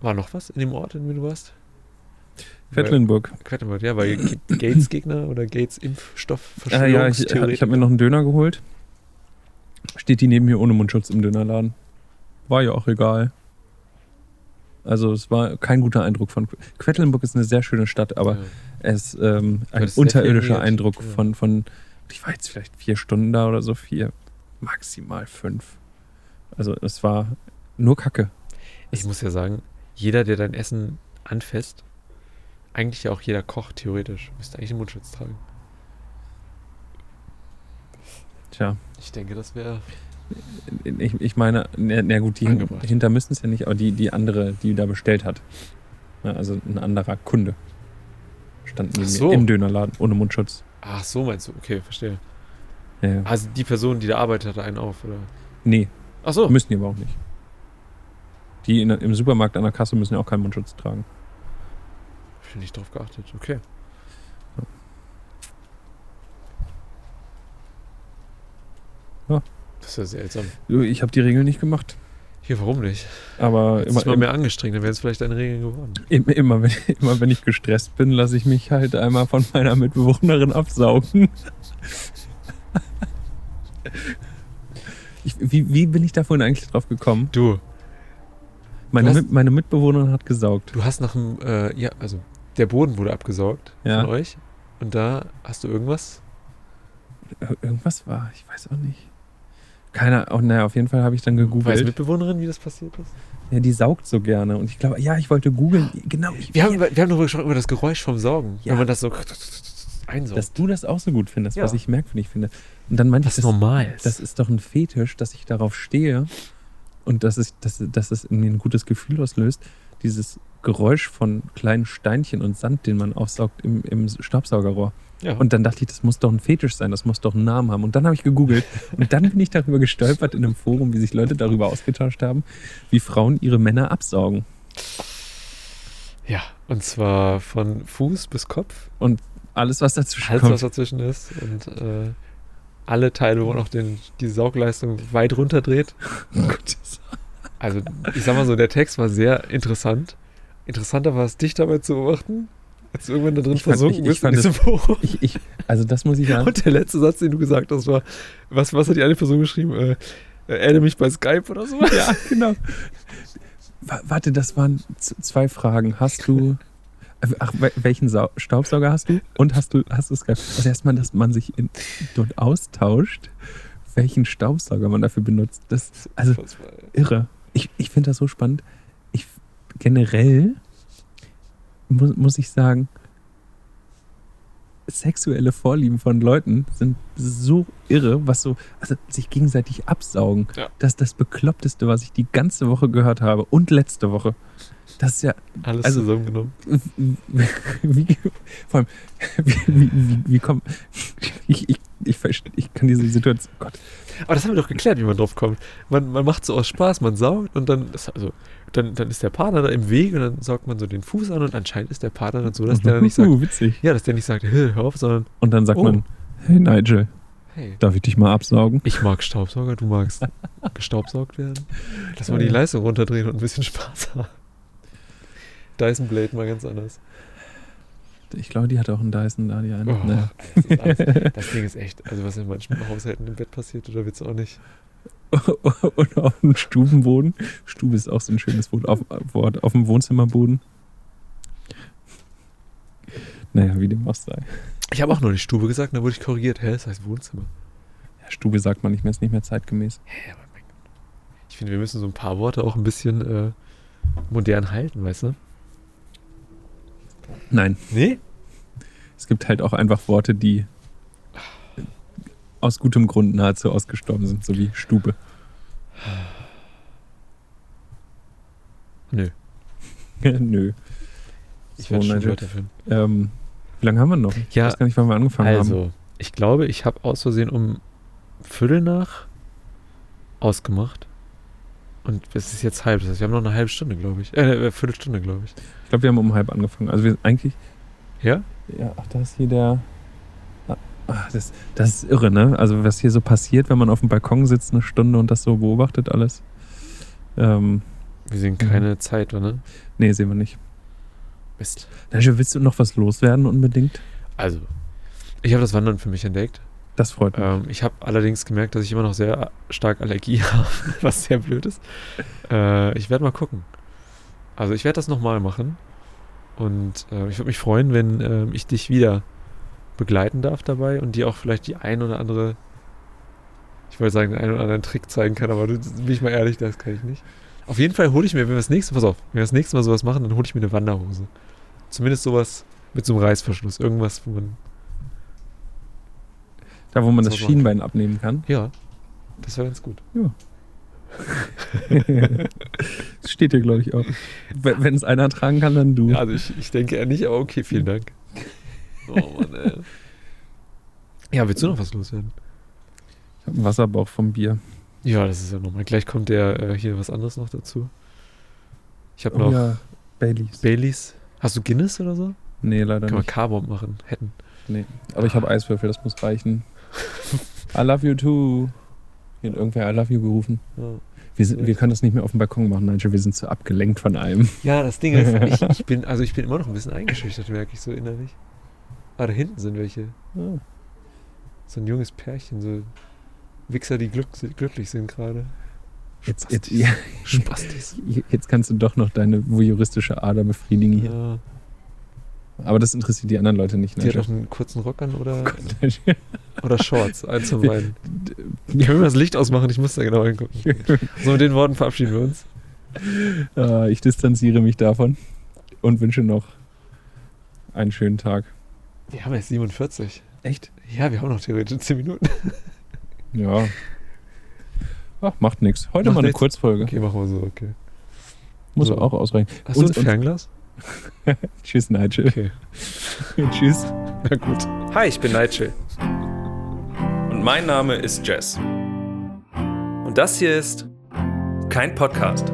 B: war noch was in dem Ort, in dem du warst?
A: Quedlinburg.
B: Quedlinburg, ja, weil Gates-Gegner oder Gates-Impfstoff
A: Ah, ja, ich, ich habe mir noch einen Döner geholt. Steht die neben mir ohne Mundschutz im Dönerladen. War ja auch egal. Also es war kein guter Eindruck von Quedlinburg ist eine sehr schöne Stadt, aber
B: ja.
A: es ähm, ein
B: ist sehr
A: unterirdischer. Eindruck
B: Ja.
A: von, von ich war jetzt vielleicht vier Stunden da oder so, vier, maximal fünf. Also es war nur Kacke.
B: Ich muss ja sagen, jeder, der dein Essen anfasst, eigentlich ja auch jeder Koch theoretisch, müsste eigentlich einen Mundschutz tragen.
A: Tja,
B: Ich denke, das wäre.
A: ich, ich meine, na, na gut, die
B: Angebracht.
A: hinter müssen es ja nicht, aber die, die andere, die da bestellt hat. Ja, also ein anderer Kunde. Stand neben
B: so.
A: mir im Dönerladen ohne Mundschutz.
B: Ach, so meinst du? Okay, verstehe.
A: Ja, ja.
B: Also die Person, die da arbeitet, hatte einen auf, oder?
A: Nee,
B: Ach so.
A: müssen die aber auch nicht. Die in, im Supermarkt an der Kasse müssen ja auch keinen Mundschutz tragen.
B: Hab ich nicht drauf geachtet. Okay.
A: Ja.
B: Das ist ja seltsam.
A: Ich habe die Regeln nicht gemacht.
B: Hier, warum nicht?
A: Aber
B: Hättest
A: immer,
B: mal mehr angestrengt, dann wären es vielleicht deine Regeln geworden.
A: immer, immer, wenn, immer wenn ich gestresst bin, lasse ich mich halt einmal von meiner Mitbewohnerin absaugen. Ich, wie, wie bin ich da vorhin eigentlich drauf gekommen?
B: Du,
A: Meine,
B: hast-
A: meine Mitbewohnerin hat gesaugt.
B: du hast nach dem, äh, ja, also der Boden wurde abgesaugt
A: Ja.
B: von euch. Und da hast du irgendwas?
A: Ir- Irgendwas war, ich weiß auch nicht. Keiner, oh, naja, auf jeden Fall habe ich dann
B: Weiß
A: gegoogelt.
B: Mitbewohnerin, wie das passiert ist?
A: Ja, die saugt so gerne. Und ich glaube, ja, ich wollte googeln. Genau, ich,
B: Wir haben, über, wir haben darüber gesprochen, über das Geräusch vom Saugen.
A: Ja.
B: Wenn man das so einsaugt.
A: dass du das auch so gut findest,
B: Ja.
A: was ich merkwürdig finde. Und dann meinte ich, das,
B: normal ist.
A: das ist doch ein Fetisch, dass ich darauf stehe und dass es, dass, dass es in mir ein gutes Gefühl auslöst. Dieses Geräusch von kleinen Steinchen und Sand, den man aufsaugt im, im Staubsaugerrohr.
B: ja.
A: Und dann dachte ich, das muss doch ein Fetisch sein, das muss doch einen Namen haben. Und dann habe ich gegoogelt und dann bin ich darüber gestolpert in einem Forum, wie sich Leute darüber ausgetauscht haben, wie Frauen ihre Männer absaugen.
B: ja, und zwar von Fuß bis Kopf.
A: Alles, was dazwischen
B: Alles,
A: kommt.
B: was dazwischen ist. Und äh, alle Teile, wo man auch den, die Saugleistung weit runterdreht. Also, ich sag mal so, der Text war sehr interessant. Interessanter war es, dich dabei zu beobachten, als du irgendwann da drin
A: Ich fand-
B: versunken
A: ich- ich
B: bist
A: fand
B: Forum.
A: Ich, ich, also das muss ich sagen.
B: Und der letzte Satz, den du gesagt hast, war, was, was hat die eine Person geschrieben? Äh, äh, adde mich bei Skype oder so?
A: Ja, genau. Wa- Warte, das waren zwei Fragen. Hast du. Ach, wel- welchen Sau Staubsauger hast du? Und hast du, hast du Skype? Also erstmal, dass man sich in, dort austauscht, welchen Staubsauger man dafür benutzt. Das ist also irre. Ich, ich finde das so spannend. Ich generell muss, muss ich sagen, sexuelle Vorlieben von Leuten sind so irre, was so, also sich gegenseitig absaugen.
B: Ja.
A: Das ist das Bekloppteste, was ich die ganze Woche gehört habe und letzte Woche. Das ist ja,
B: Alles
A: Also-
B: zusammengenommen.
A: wie, vor allem, wie, wie, wie, wie kommt, ich, ich, ich, ich kann diese Situation, Gott,
B: Aber das haben wir doch geklärt, wie man drauf kommt. Man, man macht so aus Spaß, man saugt und dann, ist, also, dann, dann ist der Partner da im Weg und dann saugt man so den Fuß an und anscheinend ist der Partner dann so, dass der dann nicht sagt,
A: Uh, witzig.
B: ja, dass der nicht sagt, hey, hör auf, sondern,
A: Und dann sagt
B: Oh.
A: man, hey Nigel,
B: hey,
A: darf ich dich mal absaugen?
B: ich mag Staubsauger, du magst gestaubsaugt werden. Lass mal die. Leistung runterdrehen und ein bisschen Spaß haben. Dyson Blade mal ganz anders.
A: Ich glaube, die hat auch einen Dyson da, die eine.
B: Oh,
A: Naja.
B: das, alles, das Ding ist echt, also was in manchen Haushalten im Bett passiert, oder wird's auch nicht?
A: Und auf dem Stubenboden. Stube ist auch so ein schönes Wort. Auf, Wort. auf dem Wohnzimmerboden. Naja, wie dem auch sei.
B: Ich habe auch nur die Stube gesagt, dann wurde ich korrigiert. Hä, das heißt Wohnzimmer.
A: Ja, Stube sagt man nicht mehr, ist nicht mehr zeitgemäß.
B: Hä, aber mein Gott. Ich finde, wir müssen so ein paar Worte auch ein bisschen äh, modern halten, weißt du?
A: Nein,
B: Nee?
A: es gibt halt auch einfach Worte, die aus gutem Grund nahezu ausgestorben sind, so wie Stube.
B: Nö.
A: Nö.
B: Ich
A: So,
B: werde schon. Wörter finden.
A: Ähm, wie lange haben wir noch? Ich
B: Ja,
A: weiß gar nicht, wann wir angefangen haben.
B: Also, ich glaube, ich habe aus Versehen um Viertel nach ausgemacht. Und es ist jetzt halb. Das heißt, wir haben noch eine halbe Stunde, glaube ich. Äh, eine Viertelstunde, glaube ich.
A: Ich glaube, wir haben um halb angefangen. Also wir eigentlich.
B: Ja?
A: Ja, ach, da ist hier der. Ah, ach, das, das ist irre, ne? Also was hier so passiert, wenn man auf dem Balkon sitzt eine Stunde und das so beobachtet alles. Ähm,
B: Wir sehen keine Zeit, ne?
A: nee, sehen wir nicht.
B: Mist.
A: Nigel, willst du noch was loswerden unbedingt?
B: Also, ich habe das Wandern für mich entdeckt.
A: Das freut mich.
B: Ähm, ich habe allerdings gemerkt, dass ich immer noch sehr stark Allergie habe, was sehr blöd ist. Äh, ich werde mal gucken. Also ich werde das nochmal machen. Und äh, ich würde mich freuen, wenn äh, ich dich wieder begleiten darf dabei und dir auch vielleicht die ein oder andere, ich wollte sagen, den einen oder anderen Trick zeigen kann, aber du, bin ich mal ehrlich, das kann ich nicht. Auf jeden Fall hole ich mir, wenn wir das nächste, pass auf, wenn wir das nächste Mal sowas machen, dann hole ich mir eine Wanderhose. Zumindest sowas mit so einem Reißverschluss. Irgendwas, wo man,
A: da, wo man das
B: so
A: Schienbein abnehmen kann.
B: ja, das wäre ganz gut.
A: das steht hier, glaube ich, auch. Wenn es einer tragen kann, dann du.
B: Ja, also ich, ich denke eher nicht, aber okay, vielen Dank. Oh Mann, ey. Ja, willst du noch was loswerden?
A: Ich habe einen Wasserbauch vom Bier.
B: Ja, das ist ja nochmal. Gleich kommt der äh, hier was anderes noch dazu. Ich habe
A: Oh
B: noch
A: ja, Baileys.
B: Baileys. Hast du Guinness oder so?
A: Nee, leider
B: Können wir
A: nicht.
B: Carbomb machen. Hätten.
A: Nee. Aber ich habe Eiswürfel, das muss reichen. I love you too. Hier hat irgendwer I love you gerufen.
B: Ja.
A: Wir, sind, wir können das nicht mehr auf dem Balkon machen, Nigel. Wir sind zu abgelenkt von allem.
B: ja, das Ding ist, ich, ich bin, also ich bin immer noch ein bisschen eingeschüchtert, merke ich so innerlich. Ah, da hinten sind welche.
A: Ah.
B: So ein junges Pärchen, so Wichser, die glück, glücklich sind gerade.
A: Jetzt, jetzt, ja,
B: Spastis.
A: jetzt kannst du doch noch deine voyeuristische Ader befriedigen hier.
B: Ja.
A: Aber das interessiert die anderen Leute nicht.
B: Die hat auch einen kurzen Rock an oder,
A: Nigel.
B: oder Shorts. Eins von beiden. Können wir das Licht ausmachen? Ich muss da genau hingucken. So, mit den Worten verabschieden wir uns.
A: Äh, ich distanziere mich davon und wünsche noch einen schönen Tag.
B: Wir haben jetzt 47.
A: Echt?
B: Ja, wir haben noch theoretisch 10 Minuten.
A: Ja. Ach, macht nichts. Heute
B: Macht
A: mal eine
B: nix.
A: Kurzfolge.
B: Okay, machen wir so, okay.
A: Muss
B: So.
A: auch ausreichen.
B: Hast du ein Fernglas?
A: Tschüss, Nigel.
B: Okay.
A: Tschüss.
B: Na gut.
C: Hi, ich bin Nigel. Und mein Name ist Jess. Und das hier ist kein Podcast.